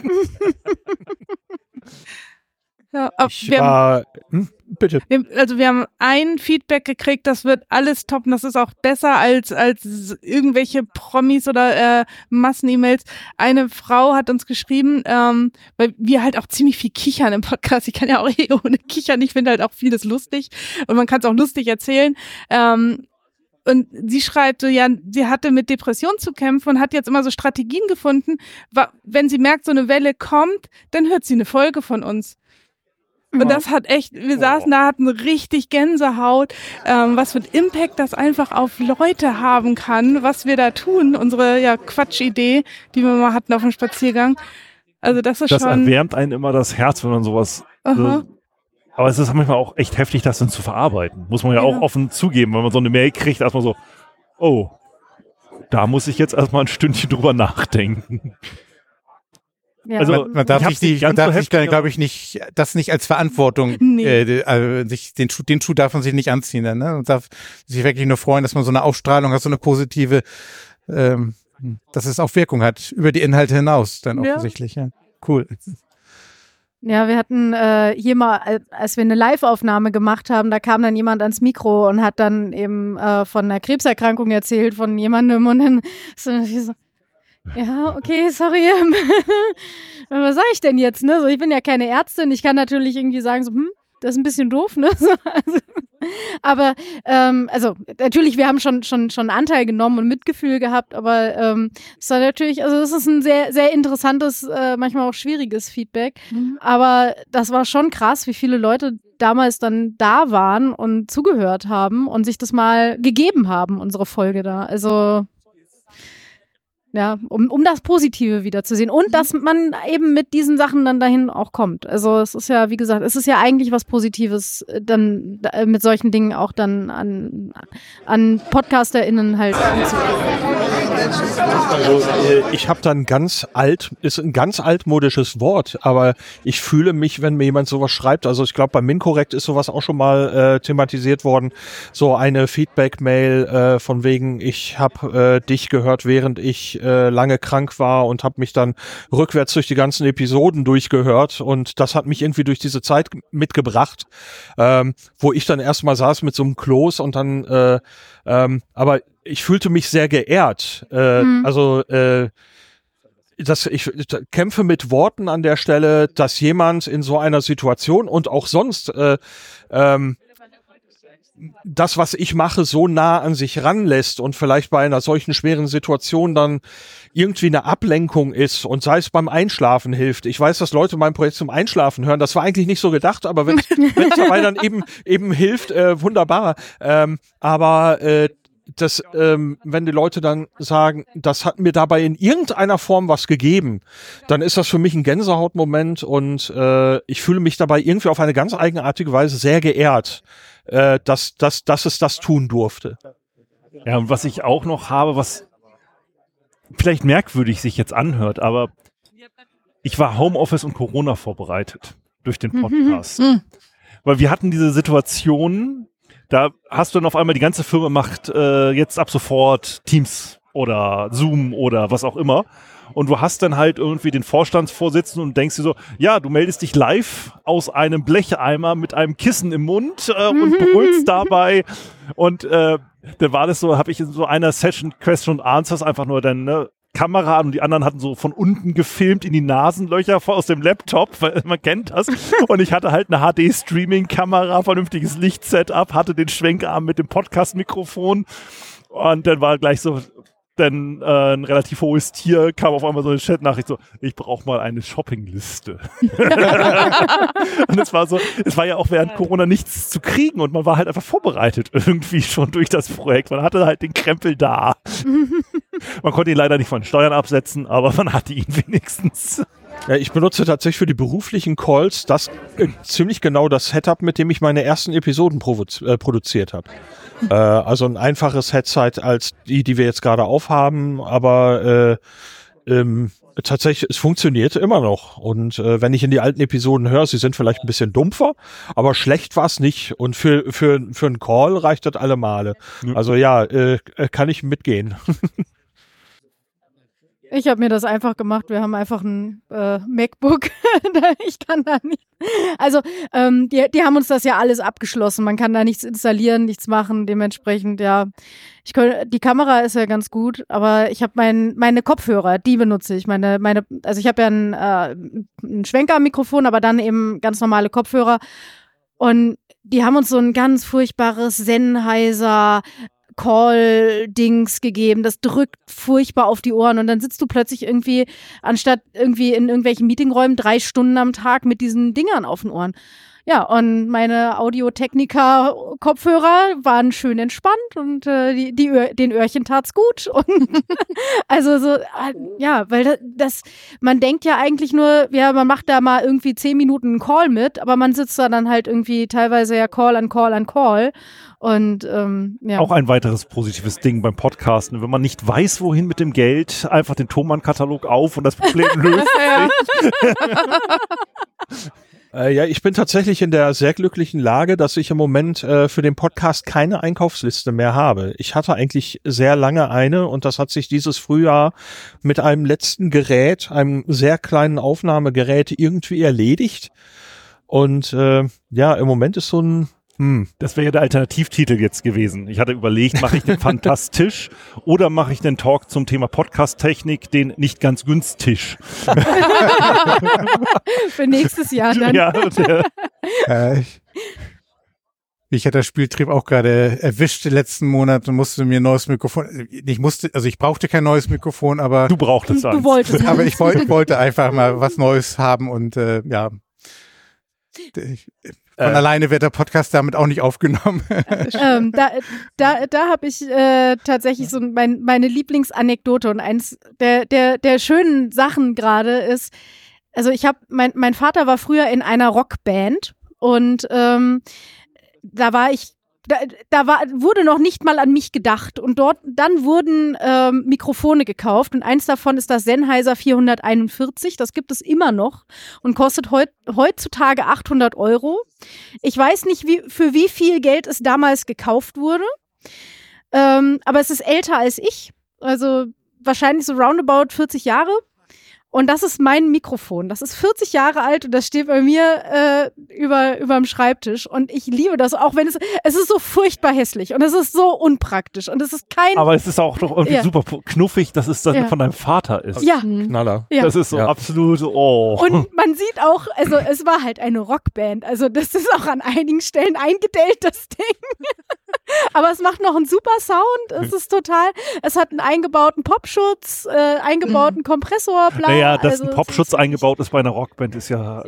Speaker 2: Ja, ich wir war, haben, hm, bitte. Wir, also wir haben ein Feedback gekriegt, das wird alles toppen, das ist auch besser als, als irgendwelche Promis oder äh, Massen-E-Mails. Eine Frau hat uns geschrieben, ähm, weil wir halt auch ziemlich viel kichern im Podcast. Ich kann ja auch eh ohne kichern, ich finde halt auch vieles lustig und man kann es auch lustig erzählen. Ähm, und sie schreibt so, ja, sie hatte mit Depression zu kämpfen und hat jetzt immer so Strategien gefunden. Wenn sie merkt, so eine Welle kommt, dann hört sie eine Folge von uns. Und das hat echt, wir saßen da, hatten richtig Gänsehaut, ähm, was für ein Impact das einfach auf Leute haben kann, was wir da tun, unsere ja Quatschidee, die wir mal hatten auf dem Spaziergang. Also das ist
Speaker 3: das
Speaker 2: schon.
Speaker 3: Das erwärmt einen immer das Herz, wenn man sowas. Aha. aber es ist manchmal auch echt heftig, das dann zu verarbeiten. Muss man ja, ja. auch offen zugeben, wenn man so eine Mail kriegt, erstmal so, oh, da muss ich jetzt erstmal ein Stündchen drüber nachdenken.
Speaker 4: Ja. Also man, man darf sich, die, man darf so sich glaube ich, nicht das nicht als Verantwortung, nee. äh, also sich den Schuh, den Schuh darf man sich nicht anziehen, dann, ne? Und darf sich wirklich nur freuen, dass man so eine Ausstrahlung hat, so eine positive, ähm, dass es auch Wirkung hat über die Inhalte hinaus, dann offensichtlich. Ja, ja. cool.
Speaker 5: Ja, wir hatten äh, hier mal, als wir eine Live-Aufnahme gemacht haben, da kam dann jemand ans Mikro und hat dann eben äh, von einer Krebserkrankung erzählt von jemandem und dann so, so ja, okay, sorry. Was sage ich denn jetzt? Ne? So, ich bin ja keine Ärztin. Ich kann natürlich irgendwie sagen, so, hm, das ist ein bisschen doof, ne? So, also, aber ähm, also natürlich, wir haben schon schon schon Anteil genommen und Mitgefühl gehabt, aber ähm, es war natürlich, also es ist ein sehr sehr interessantes, äh, manchmal auch schwieriges Feedback. Mhm. Aber das war schon krass, wie viele Leute damals dann da waren und zugehört haben und sich das mal gegeben haben, unsere Folge da. Also Ja, um, um das Positive wiederzusehen. Und
Speaker 2: Mhm.
Speaker 5: dass man eben mit diesen Sachen dann dahin auch kommt. Also es ist ja, wie gesagt, es ist ja eigentlich was Positives, äh, dann äh, mit solchen Dingen auch dann an, an PodcasterInnen halt anzugehen.
Speaker 6: Also äh, ich habe dann ganz alt, ist ein ganz altmodisches Wort, aber ich fühle mich, wenn mir jemand sowas schreibt, also ich glaube bei Minkorrekt ist sowas auch schon mal äh, thematisiert worden, so eine Feedback-Mail äh, von wegen, ich habe äh, dich gehört, während ich äh, lange krank war und habe mich dann rückwärts durch die ganzen Episoden durchgehört. Und das hat mich irgendwie durch diese Zeit mitgebracht, ähm, wo ich dann erstmal saß mit so einem Kloß und dann, äh, ähm, aber ich fühlte mich sehr geehrt. Äh,
Speaker 5: Mhm.
Speaker 6: Also äh, das, ich kämpfe mit Worten an der Stelle, dass jemand in so einer Situation und auch sonst äh, ähm, das, was ich mache, so nah an sich ranlässt und vielleicht bei einer solchen schweren Situation dann irgendwie eine Ablenkung ist und sei es beim Einschlafen hilft. Ich weiß, dass Leute mein Projekt zum Einschlafen hören. Das war eigentlich nicht so gedacht, aber wenn es dabei dann eben eben hilft, äh, wunderbar. Ähm, aber äh, das, ähm, wenn die Leute dann sagen, das hat mir dabei in irgendeiner Form was gegeben, dann ist das für mich ein Gänsehautmoment und äh, ich fühle mich dabei irgendwie auf eine ganz eigenartige Weise sehr geehrt, äh, dass, dass, dass es das tun durfte.
Speaker 3: Ja, und was ich auch noch habe, was vielleicht merkwürdig sich jetzt anhört, aber ich war Homeoffice und Corona vorbereitet durch den Podcast.
Speaker 2: Mhm.
Speaker 3: Weil wir hatten diese Situation, da hast du dann auf einmal die ganze Firma macht äh, jetzt ab sofort Teams oder Zoom oder was auch immer. Und du hast dann halt irgendwie den Vorstandsvorsitzenden und denkst dir so, ja, du meldest dich live aus einem Blecheimer mit einem Kissen im Mund äh, und brüllst dabei. Und äh, dann war das so, habe ich in so einer Session Question Answers einfach nur dann ne, Kamera an und die anderen hatten so von unten gefilmt in die Nasenlöcher aus dem Laptop, weil man kennt das. Und ich hatte halt eine HD-Streaming-Kamera, vernünftiges Lichtsetup, hatte den Schwenkarm mit dem Podcast-Mikrofon und dann war gleich so, dann äh, ein relativ hohes Tier, kam auf einmal so eine Chat-Nachricht so, ich brauche mal eine Shoppingliste. und es war so, es war ja auch während Corona nichts zu kriegen und man war halt einfach vorbereitet irgendwie schon durch das Projekt. Man hatte halt den Krempel da. man konnte ihn leider nicht von Steuern absetzen, aber man hatte ihn wenigstens.
Speaker 6: Ja, ich benutze tatsächlich für die beruflichen Calls das äh, ziemlich genau das Setup, mit dem ich meine ersten Episoden äh, produziert habe. Äh, also ein einfaches Headset als die, die wir jetzt gerade aufhaben, aber äh, ähm, tatsächlich, es funktioniert immer noch. Und äh, wenn ich in die alten Episoden höre, sie sind vielleicht ein bisschen dumpfer, aber schlecht war es nicht. Und für, für, für einen Call reicht das alle Male. Also ja, äh, kann ich mitgehen.
Speaker 5: Ich habe mir das einfach gemacht. Wir haben einfach ein äh, MacBook. ich kann da nicht. Also, ähm, die, die haben uns das ja alles abgeschlossen. Man kann da nichts installieren, nichts machen. Dementsprechend, ja. Ich könnte, die Kamera ist ja ganz gut, aber ich habe mein, meine Kopfhörer, die benutze ich. Meine, meine, also ich habe ja ein, äh, ein Schwenkermikrofon, aber dann eben ganz normale Kopfhörer. Und die haben uns so ein ganz furchtbares Sennheiser Call-Dings gegeben. Das drückt furchtbar auf die Ohren und dann sitzt du plötzlich irgendwie, anstatt irgendwie in irgendwelchen Meetingräumen, drei Stunden am Tag mit diesen Dingern auf den Ohren. Ja, und meine Audiotechniker-Kopfhörer waren schön entspannt und äh, die, die Öhr, den Öhrchen tat's gut. Und also so, äh, ja, weil das, das, man denkt ja eigentlich nur, ja, man macht da mal irgendwie zehn Minuten einen Call mit, aber man sitzt da dann halt irgendwie teilweise ja Call an Call an Call. Und ähm, ja.
Speaker 3: Auch ein weiteres positives Ding beim Podcasten. Wenn man nicht weiß, wohin mit dem Geld, einfach den Thomann-Katalog auf und das Problem löst sich.
Speaker 6: Äh, ja, ich bin tatsächlich in der sehr glücklichen Lage, dass ich im Moment äh, für den Podcast keine Einkaufsliste mehr habe. Ich hatte eigentlich sehr lange eine und das hat sich dieses Frühjahr mit einem letzten Gerät, einem sehr kleinen Aufnahmegerät irgendwie erledigt. Und äh, ja, im Moment ist so ein hm,
Speaker 3: Das wäre ja der Alternativtitel jetzt gewesen. Ich hatte überlegt, mache ich den fantastisch oder mache ich den Talk zum Thema Podcast-Technik, den nicht ganz günstig.
Speaker 5: für nächstes Jahr dann.
Speaker 3: Ja, und, äh,
Speaker 4: ich, ich hatte das Spieltrieb auch gerade erwischt letzten Monat und musste mir ein neues Mikrofon. Ich musste, also ich brauchte kein neues Mikrofon, aber
Speaker 3: du brauchtest
Speaker 5: Du
Speaker 3: eins.
Speaker 5: wolltest.
Speaker 4: aber ich wollte, wollte einfach mal was Neues haben und äh, ja. Ich, Von alleine wird der Podcast damit auch nicht aufgenommen.
Speaker 5: ähm, da da, da habe ich äh, tatsächlich so mein, meine Lieblingsanekdote und eins der, der, der schönen Sachen gerade ist, also ich habe, mein, mein Vater war früher in einer Rockband und ähm, da war ich da, da war, wurde noch nicht mal an mich gedacht. Und dort, dann wurden ähm, Mikrofone gekauft und eins davon ist das Sennheiser 441. Das gibt es immer noch und kostet heut, heutzutage 800 Euro. Ich weiß nicht, wie, für wie viel Geld es damals gekauft wurde, ähm, aber es ist älter als ich. Also wahrscheinlich so roundabout 40 Jahre. Und das ist mein Mikrofon. Das ist 40 Jahre alt und das steht bei mir äh, über überm Schreibtisch. Und ich liebe das, auch wenn es es ist so furchtbar hässlich und es ist so unpraktisch und es ist kein.
Speaker 3: Aber es ist auch doch irgendwie
Speaker 5: Ja.
Speaker 3: super knuffig, dass es dann
Speaker 5: Ja.
Speaker 3: von deinem Vater ist.
Speaker 5: ja,
Speaker 6: Knaller.
Speaker 5: ja.
Speaker 3: Das ist so
Speaker 6: Ja.
Speaker 3: absolut, oh.
Speaker 5: Und man sieht auch, also es war halt eine Rockband. Also das ist auch an einigen Stellen eingedellt, das Ding. Aber es macht noch einen super Sound. Es ist total, es hat einen eingebauten Popschutz, äh, eingebauten Kompressor, bla.
Speaker 3: naja, dass
Speaker 5: also,
Speaker 3: ein Popschutz
Speaker 5: ist-
Speaker 3: eingebaut ist bei einer Rockband, ist ja.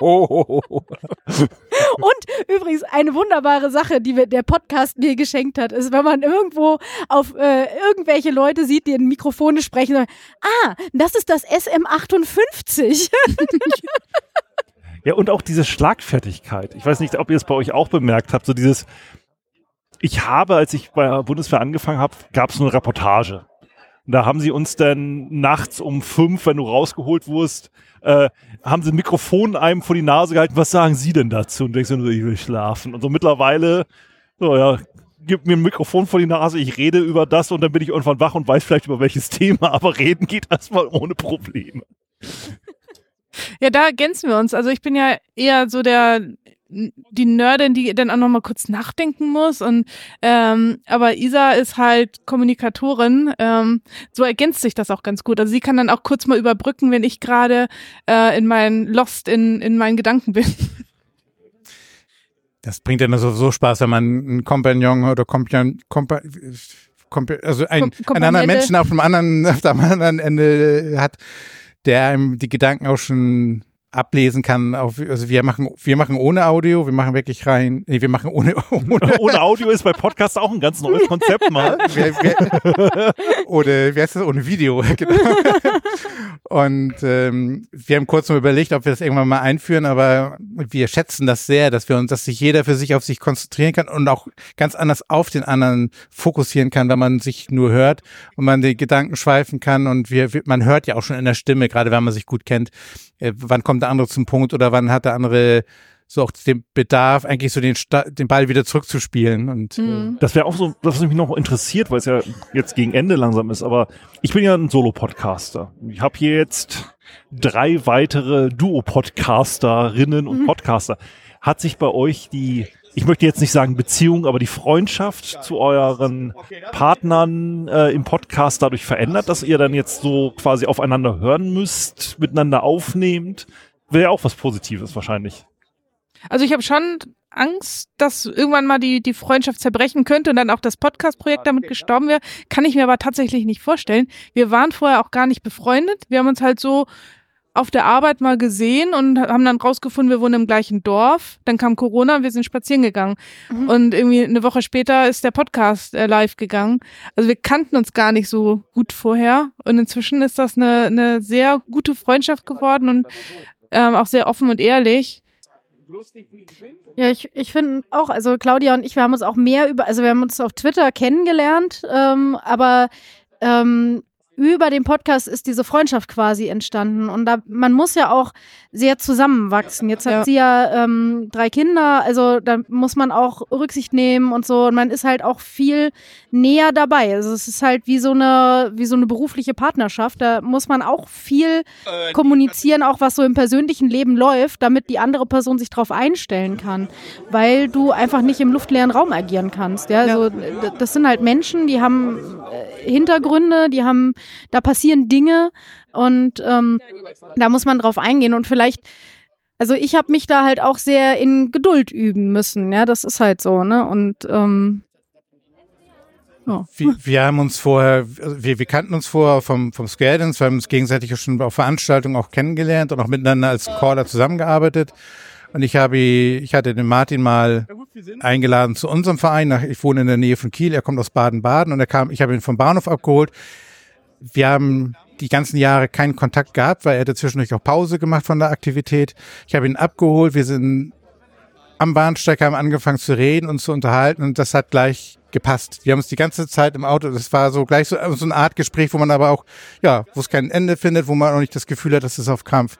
Speaker 6: Oh,
Speaker 5: Und übrigens eine wunderbare Sache, die mir der Podcast mir geschenkt hat, ist, wenn man irgendwo auf äh, irgendwelche Leute sieht, die in Mikrofone sprechen, sagen, ah, das ist das SM58.
Speaker 3: Ja, und auch diese Schlagfertigkeit. Ich weiß nicht, ob ihr es bei euch auch bemerkt habt, so dieses. Ich habe, als ich bei der Bundeswehr angefangen habe, gab es eine Reportage. Und da haben sie uns dann nachts um fünf, wenn du rausgeholt wurdest, äh, haben sie ein Mikrofon einem vor die Nase gehalten. Was sagen Sie denn dazu? Und denkst du ich will schlafen. Und so mittlerweile, so ja, gib mir ein Mikrofon vor die Nase, ich rede über das und dann bin ich irgendwann wach und weiß vielleicht über welches Thema, aber reden geht erstmal ohne Probleme.
Speaker 2: Ja, da ergänzen wir uns. Also ich bin ja eher so der die Nerdin, die dann auch noch mal kurz nachdenken muss und ähm, aber Isa ist halt Kommunikatorin. Ähm, so ergänzt sich das auch ganz gut. Also sie kann dann auch kurz mal überbrücken, wenn ich gerade äh, in meinen Lost in in meinen Gedanken bin.
Speaker 4: Das bringt dann sowieso Spaß, wenn man einen Kompagnon oder Kompagnon, Kompa, also ein, einen anderen. Menschen auf dem anderen, auf dem anderen Ende hat, der einem die Gedanken auch schon ablesen kann. Auf, also wir machen, wir machen ohne Audio, wir machen wirklich rein, nee, wir machen ohne, ohne
Speaker 3: Ohne Audio ist bei Podcasts auch ein ganz neues Konzept mal.
Speaker 4: wer, wer, oder wie heißt das? Ohne Video, genau. Und ähm, wir haben kurz mal überlegt, ob wir das irgendwann mal einführen, aber wir schätzen das sehr, dass wir uns, dass sich jeder für sich auf sich konzentrieren kann und auch ganz anders auf den anderen fokussieren kann, wenn man sich nur hört und man die Gedanken schweifen kann und wir, wir man hört ja auch schon in der Stimme, gerade wenn man sich gut kennt, äh, wann kommt der andere zum Punkt oder wann hat der andere so auch den Bedarf, eigentlich so den, Sta den Ball wieder zurückzuspielen und äh,
Speaker 3: Das wäre auch so, das, was mich noch interessiert, weil es ja jetzt gegen Ende langsam ist, aber ich bin ja ein Solo-Podcaster. Ich habe hier jetzt drei weitere Duo-Podcasterinnen und Podcaster. Hat sich bei euch die, ich möchte jetzt nicht sagen Beziehung, aber die Freundschaft zu euren Partnern äh, im Podcast dadurch verändert, dass ihr dann jetzt so quasi aufeinander hören müsst, miteinander aufnehmt? Wäre ja auch was Positives wahrscheinlich.
Speaker 2: Also ich habe schon Angst, dass irgendwann mal die, die Freundschaft zerbrechen könnte und dann auch das Podcast-Projekt damit gestorben wäre. Kann ich mir aber tatsächlich nicht vorstellen. Wir waren vorher auch gar nicht befreundet. Wir haben uns halt so auf der Arbeit mal gesehen und haben dann rausgefunden, wir wohnen im gleichen Dorf. Dann kam Corona und wir sind spazieren gegangen. Und irgendwie eine Woche später ist der Podcast äh, live gegangen. Also wir kannten uns gar nicht so gut vorher. Und inzwischen ist das eine, eine sehr gute Freundschaft geworden und ähm, auch sehr offen und ehrlich.
Speaker 5: Ja, ich, ich finde auch, also Claudia und ich, wir haben uns auch mehr über, also wir haben uns auf Twitter kennengelernt, ähm, aber ähm, über den Podcast ist diese Freundschaft quasi entstanden. Und da, man muss ja auch sehr zusammenwachsen. Jetzt hat
Speaker 2: Ja.
Speaker 5: sie ja ähm, drei Kinder, also da muss man auch Rücksicht nehmen und so. Und man ist halt auch viel näher dabei. Also es ist halt wie so eine, wie so eine berufliche Partnerschaft. Da muss man auch viel kommunizieren, auch was so im persönlichen Leben läuft, damit die andere Person sich darauf einstellen kann. Weil du einfach nicht im luftleeren Raum agieren kannst. Ja, also d- das sind halt Menschen, die haben äh, Hintergründe, die haben, da passieren Dinge und ähm, da muss man drauf eingehen und vielleicht also ich habe mich da halt auch sehr in Geduld üben müssen, ja, das ist halt so, ne? Und ähm,
Speaker 4: Wir, wir haben uns vorher, also wir, wir kannten uns vorher vom, vom Square Dance, wir haben uns gegenseitig schon auf Veranstaltungen auch kennengelernt und auch miteinander als Caller zusammengearbeitet. Und ich habe, ich hatte den Martin mal eingeladen zu unserem Verein. Ich wohne in der Nähe von Kiel. Er kommt aus Baden-Baden und er kam, ich habe ihn vom Bahnhof abgeholt. Wir haben die ganzen Jahre keinen Kontakt gehabt, weil er hatte zwischendurch auch Pause gemacht von der Aktivität. Ich habe ihn abgeholt. Wir sind am Bahnsteig haben angefangen zu reden und zu unterhalten und das hat gleich gepasst. Wir haben uns die ganze Zeit im Auto, das war so gleich so, so eine Art Gespräch, wo man aber auch, ja, wo es kein Ende findet, wo man auch nicht das Gefühl hat, dass es auf Krampf.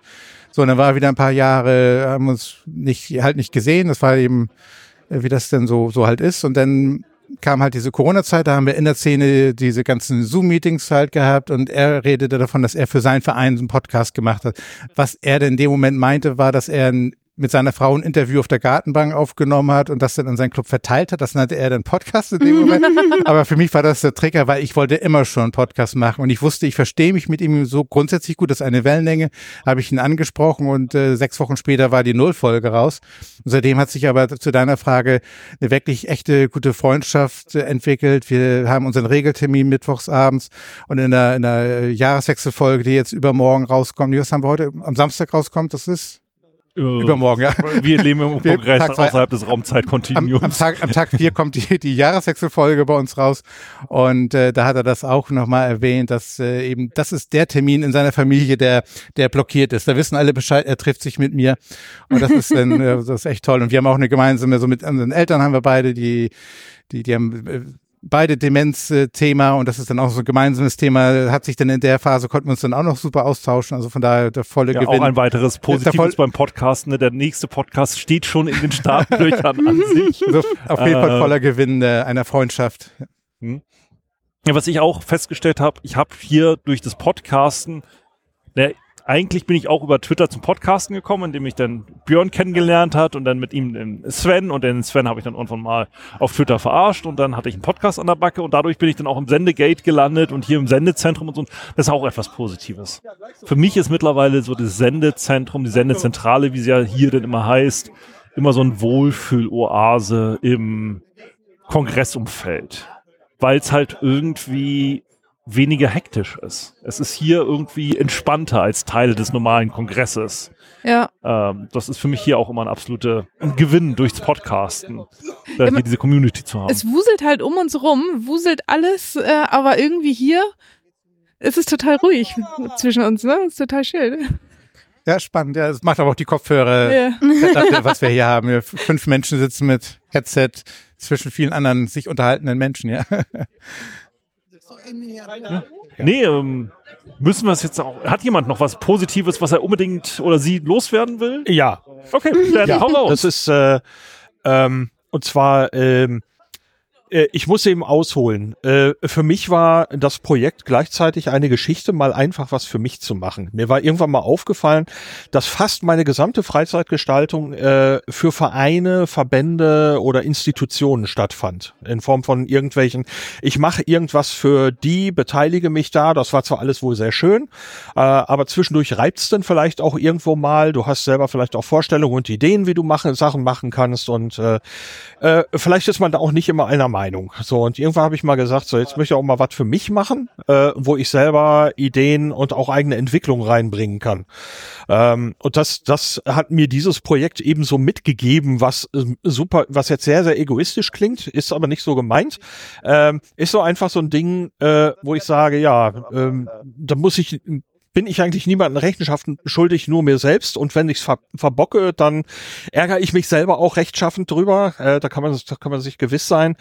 Speaker 4: So, und dann war wieder ein paar Jahre, haben uns nicht, halt nicht gesehen. Das war eben, äh, wie das denn so, so halt ist. Und dann kam halt diese Corona-Zeit, da haben wir in der Szene diese ganzen Zoom-Meetings halt gehabt und er redete davon, dass er für seinen Verein einen Podcast gemacht hat. Was er denn in dem Moment meinte, war, dass er ein mit seiner Frau ein Interview auf der Gartenbank aufgenommen hat und das dann an seinen Club verteilt hat. Das nannte er dann Podcast in dem Moment. Aber für mich war das der Trigger, weil ich wollte immer schon einen Podcast machen und ich wusste, ich verstehe mich mit ihm so grundsätzlich gut. Das ist eine Wellenlänge, habe ich ihn angesprochen und äh, sechs Wochen später war die Nullfolge raus. Und seitdem hat sich aber zu deiner Frage eine wirklich echte gute Freundschaft äh, entwickelt. Wir haben unseren Regeltermin mittwochsabends und in der, in der Jahreswechselfolge, die jetzt übermorgen rauskommt, was haben wir heute am Samstag rauskommt, das ist
Speaker 3: äh, Übermorgen, ja. Wir leben im Kongress außerhalb des Raumzeitkontinuums.
Speaker 4: Am, am, Tag, am Tag vier kommt die, die Jahreswechselfolge bei uns raus und äh, da hat er das auch nochmal erwähnt, dass äh, eben das ist der Termin in seiner Familie, der der blockiert ist. Da wissen alle Bescheid, er trifft sich mit mir und das ist dann äh, das ist echt toll. Und wir haben auch eine gemeinsame, so mit unseren Eltern haben wir beide, die die die haben äh, beide Demenz-Thema und das ist dann auch so ein gemeinsames Thema, hat sich dann in der Phase, konnten wir uns dann auch noch super austauschen, also von daher der volle ja, Gewinn.
Speaker 3: Auch ein weiteres Positives beim Podcast, ne? der nächste Podcast steht schon in den Startlöchern an sich.
Speaker 4: Also auf jeden Fall äh, voller Gewinn äh, einer Freundschaft. Hm.
Speaker 3: Ja, was ich auch festgestellt habe, ich habe hier durch das Podcasten, ne, eigentlich bin ich auch über Twitter zum Podcasten gekommen, indem ich dann Björn kennengelernt hat und dann mit ihm den Sven und den Sven habe ich dann irgendwann mal auf Twitter verarscht und dann hatte ich einen Podcast an der Backe und dadurch bin ich dann auch im Sendegate gelandet und hier im Sendezentrum und so. Das ist auch etwas Positives. Für mich ist mittlerweile so das Sendezentrum, die Sendezentrale, wie sie ja hier denn immer heißt, immer so ein Wohlfühloase im Kongressumfeld. Weil es halt irgendwie weniger hektisch ist. Es ist hier irgendwie entspannter als Teil des normalen Kongresses.
Speaker 2: Ja.
Speaker 3: Ähm, das ist für mich hier auch immer ein absoluter Gewinn durchs Podcasten, äh, ja, hier diese Community zu haben.
Speaker 2: Es wuselt halt um uns rum, wuselt alles, äh, aber irgendwie hier ist es total ruhig zwischen uns, ne? ist total schön.
Speaker 4: Ja, spannend. Ja, es macht aber auch die Kopfhörer, ja. was wir hier haben. Wir fünf Menschen sitzen mit Headset zwischen vielen anderen sich unterhaltenden Menschen, ja.
Speaker 3: Ja. Nee, ähm, müssen wir es jetzt auch. Hat jemand noch was Positives, was er unbedingt oder sie loswerden will?
Speaker 6: Ja.
Speaker 3: Okay, dann ja. hau raus.
Speaker 6: Das ist, äh, ähm, und zwar, ähm, äh, ich muss eben ausholen. Äh, für mich war das Projekt gleichzeitig eine Geschichte, mal einfach was für mich zu machen. Mir war irgendwann mal aufgefallen, dass fast meine gesamte Freizeitgestaltung äh, für Vereine, Verbände oder Institutionen stattfand. In Form von irgendwelchen, ich mache irgendwas für die, beteilige mich da. Das war zwar alles wohl sehr schön, aber zwischendurch reibt's dann vielleicht auch irgendwo mal. Du hast selber vielleicht auch Vorstellungen und Ideen, wie du machen, Sachen machen kannst und äh, vielleicht ist man da auch nicht immer einer Meinung. Meinung. So, und irgendwann habe ich mal gesagt, so, jetzt möchte ich auch mal was für mich machen, äh, wo ich selber Ideen und auch eigene Entwicklung reinbringen kann. Ähm, und das, das hat mir dieses Projekt eben so mitgegeben, was äh, super, was jetzt sehr, sehr egoistisch klingt, ist aber nicht so gemeint. Ähm, ist so einfach so ein Ding, äh, wo ich sage, ja, ähm, da muss ich bin ich eigentlich niemanden Rechenschaften schuldig, nur mir selbst. Und wenn ich's ver verbocke, dann ärgere ich mich selber auch rechtschaffend drüber. Äh, da kann man, da kann man sich gewiss sein.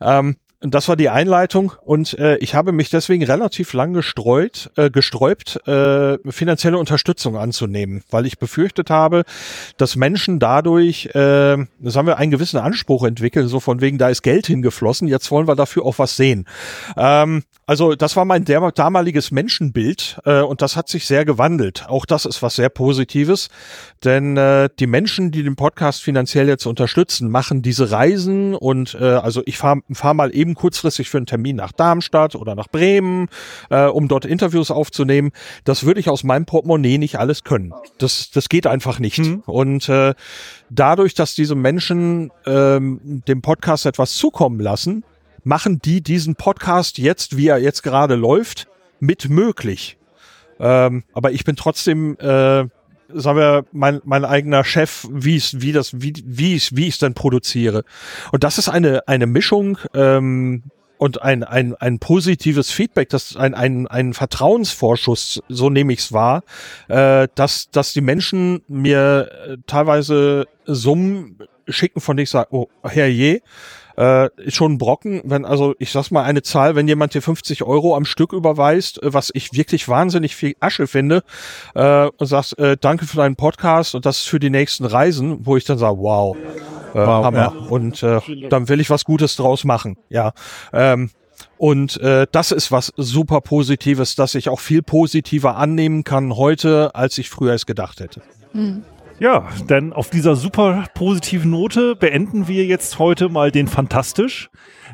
Speaker 6: Ähm, das war die Einleitung und äh, ich habe mich deswegen relativ lang gestreut, äh, gesträubt, äh, finanzielle Unterstützung anzunehmen, weil ich befürchtet habe, dass Menschen dadurch, äh, das haben wir einen gewissen Anspruch entwickelt, so von wegen, da ist Geld hingeflossen, jetzt wollen wir dafür auch was sehen. Ähm, also das war mein damaliges Menschenbild äh, und das hat sich sehr gewandelt. Auch das ist was sehr Positives, denn äh, die Menschen, die den Podcast finanziell jetzt unterstützen, machen diese Reisen und äh, also ich fahre fahr mal eben kurzfristig für einen Termin nach Darmstadt oder nach Bremen, äh, um dort Interviews aufzunehmen. Das würde ich aus meinem Portemonnaie nicht alles können. Das, das geht einfach nicht. Mhm. Und äh, dadurch, dass diese Menschen ähm, dem Podcast etwas zukommen lassen, machen die diesen Podcast jetzt, wie er jetzt gerade läuft, mit möglich. Ähm, aber ich bin trotzdem äh, sagen wir, mein, mein eigener Chef, wie es, wie das, wie, wie ich, wie ich es denn produziere. Und das ist eine, eine Mischung, ähm, und ein, ein, ein positives Feedback, das ein, ein, ein Vertrauensvorschuss, so nehme ich es wahr, äh, dass, dass die Menschen mir äh, teilweise Summen schicken, von denen ich sage, oh, herrje, äh, ist schon ein Brocken, wenn, also ich sag's mal eine Zahl, wenn jemand dir 50 Euro am Stück überweist, äh, was ich wirklich wahnsinnig viel Asche finde, äh, und sagst, äh, danke für deinen Podcast und das für die nächsten Reisen, wo ich dann sage, wow, äh, wow Hammer. Ja. Und äh, dann will ich was Gutes draus machen. Ja. Ähm, und äh, das ist was super Positives, dass ich auch viel positiver annehmen kann heute, als ich früher es gedacht hätte.
Speaker 3: Mhm. Ja, denn auf dieser super positiven Note beenden wir jetzt heute mal den Fantastisch.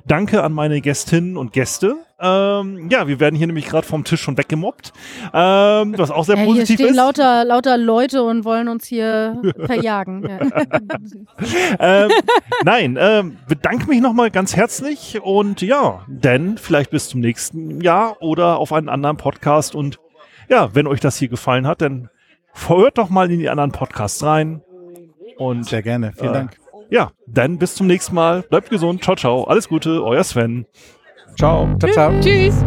Speaker 3: Danke an meine Gästinnen und Gäste. Ähm, ja, wir werden hier nämlich gerade vom Tisch schon weggemobbt, ähm, was auch sehr ja, positiv
Speaker 5: hier stehen
Speaker 3: ist.
Speaker 5: Lauter, lauter Leute und wollen uns hier verjagen.
Speaker 3: ähm, nein, ähm, bedanke mich nochmal ganz herzlich und ja, denn vielleicht bis zum nächsten Jahr oder auf einen anderen Podcast und ja, wenn euch das hier gefallen hat, dann hört doch mal in die anderen Podcasts rein. Und,
Speaker 4: Sehr gerne, vielen äh, Dank.
Speaker 3: Ja, dann bis zum nächsten Mal. Bleibt gesund. Ciao, ciao. Alles Gute, euer Sven.
Speaker 6: Ciao.
Speaker 2: Ciao, ciao. Tschüss.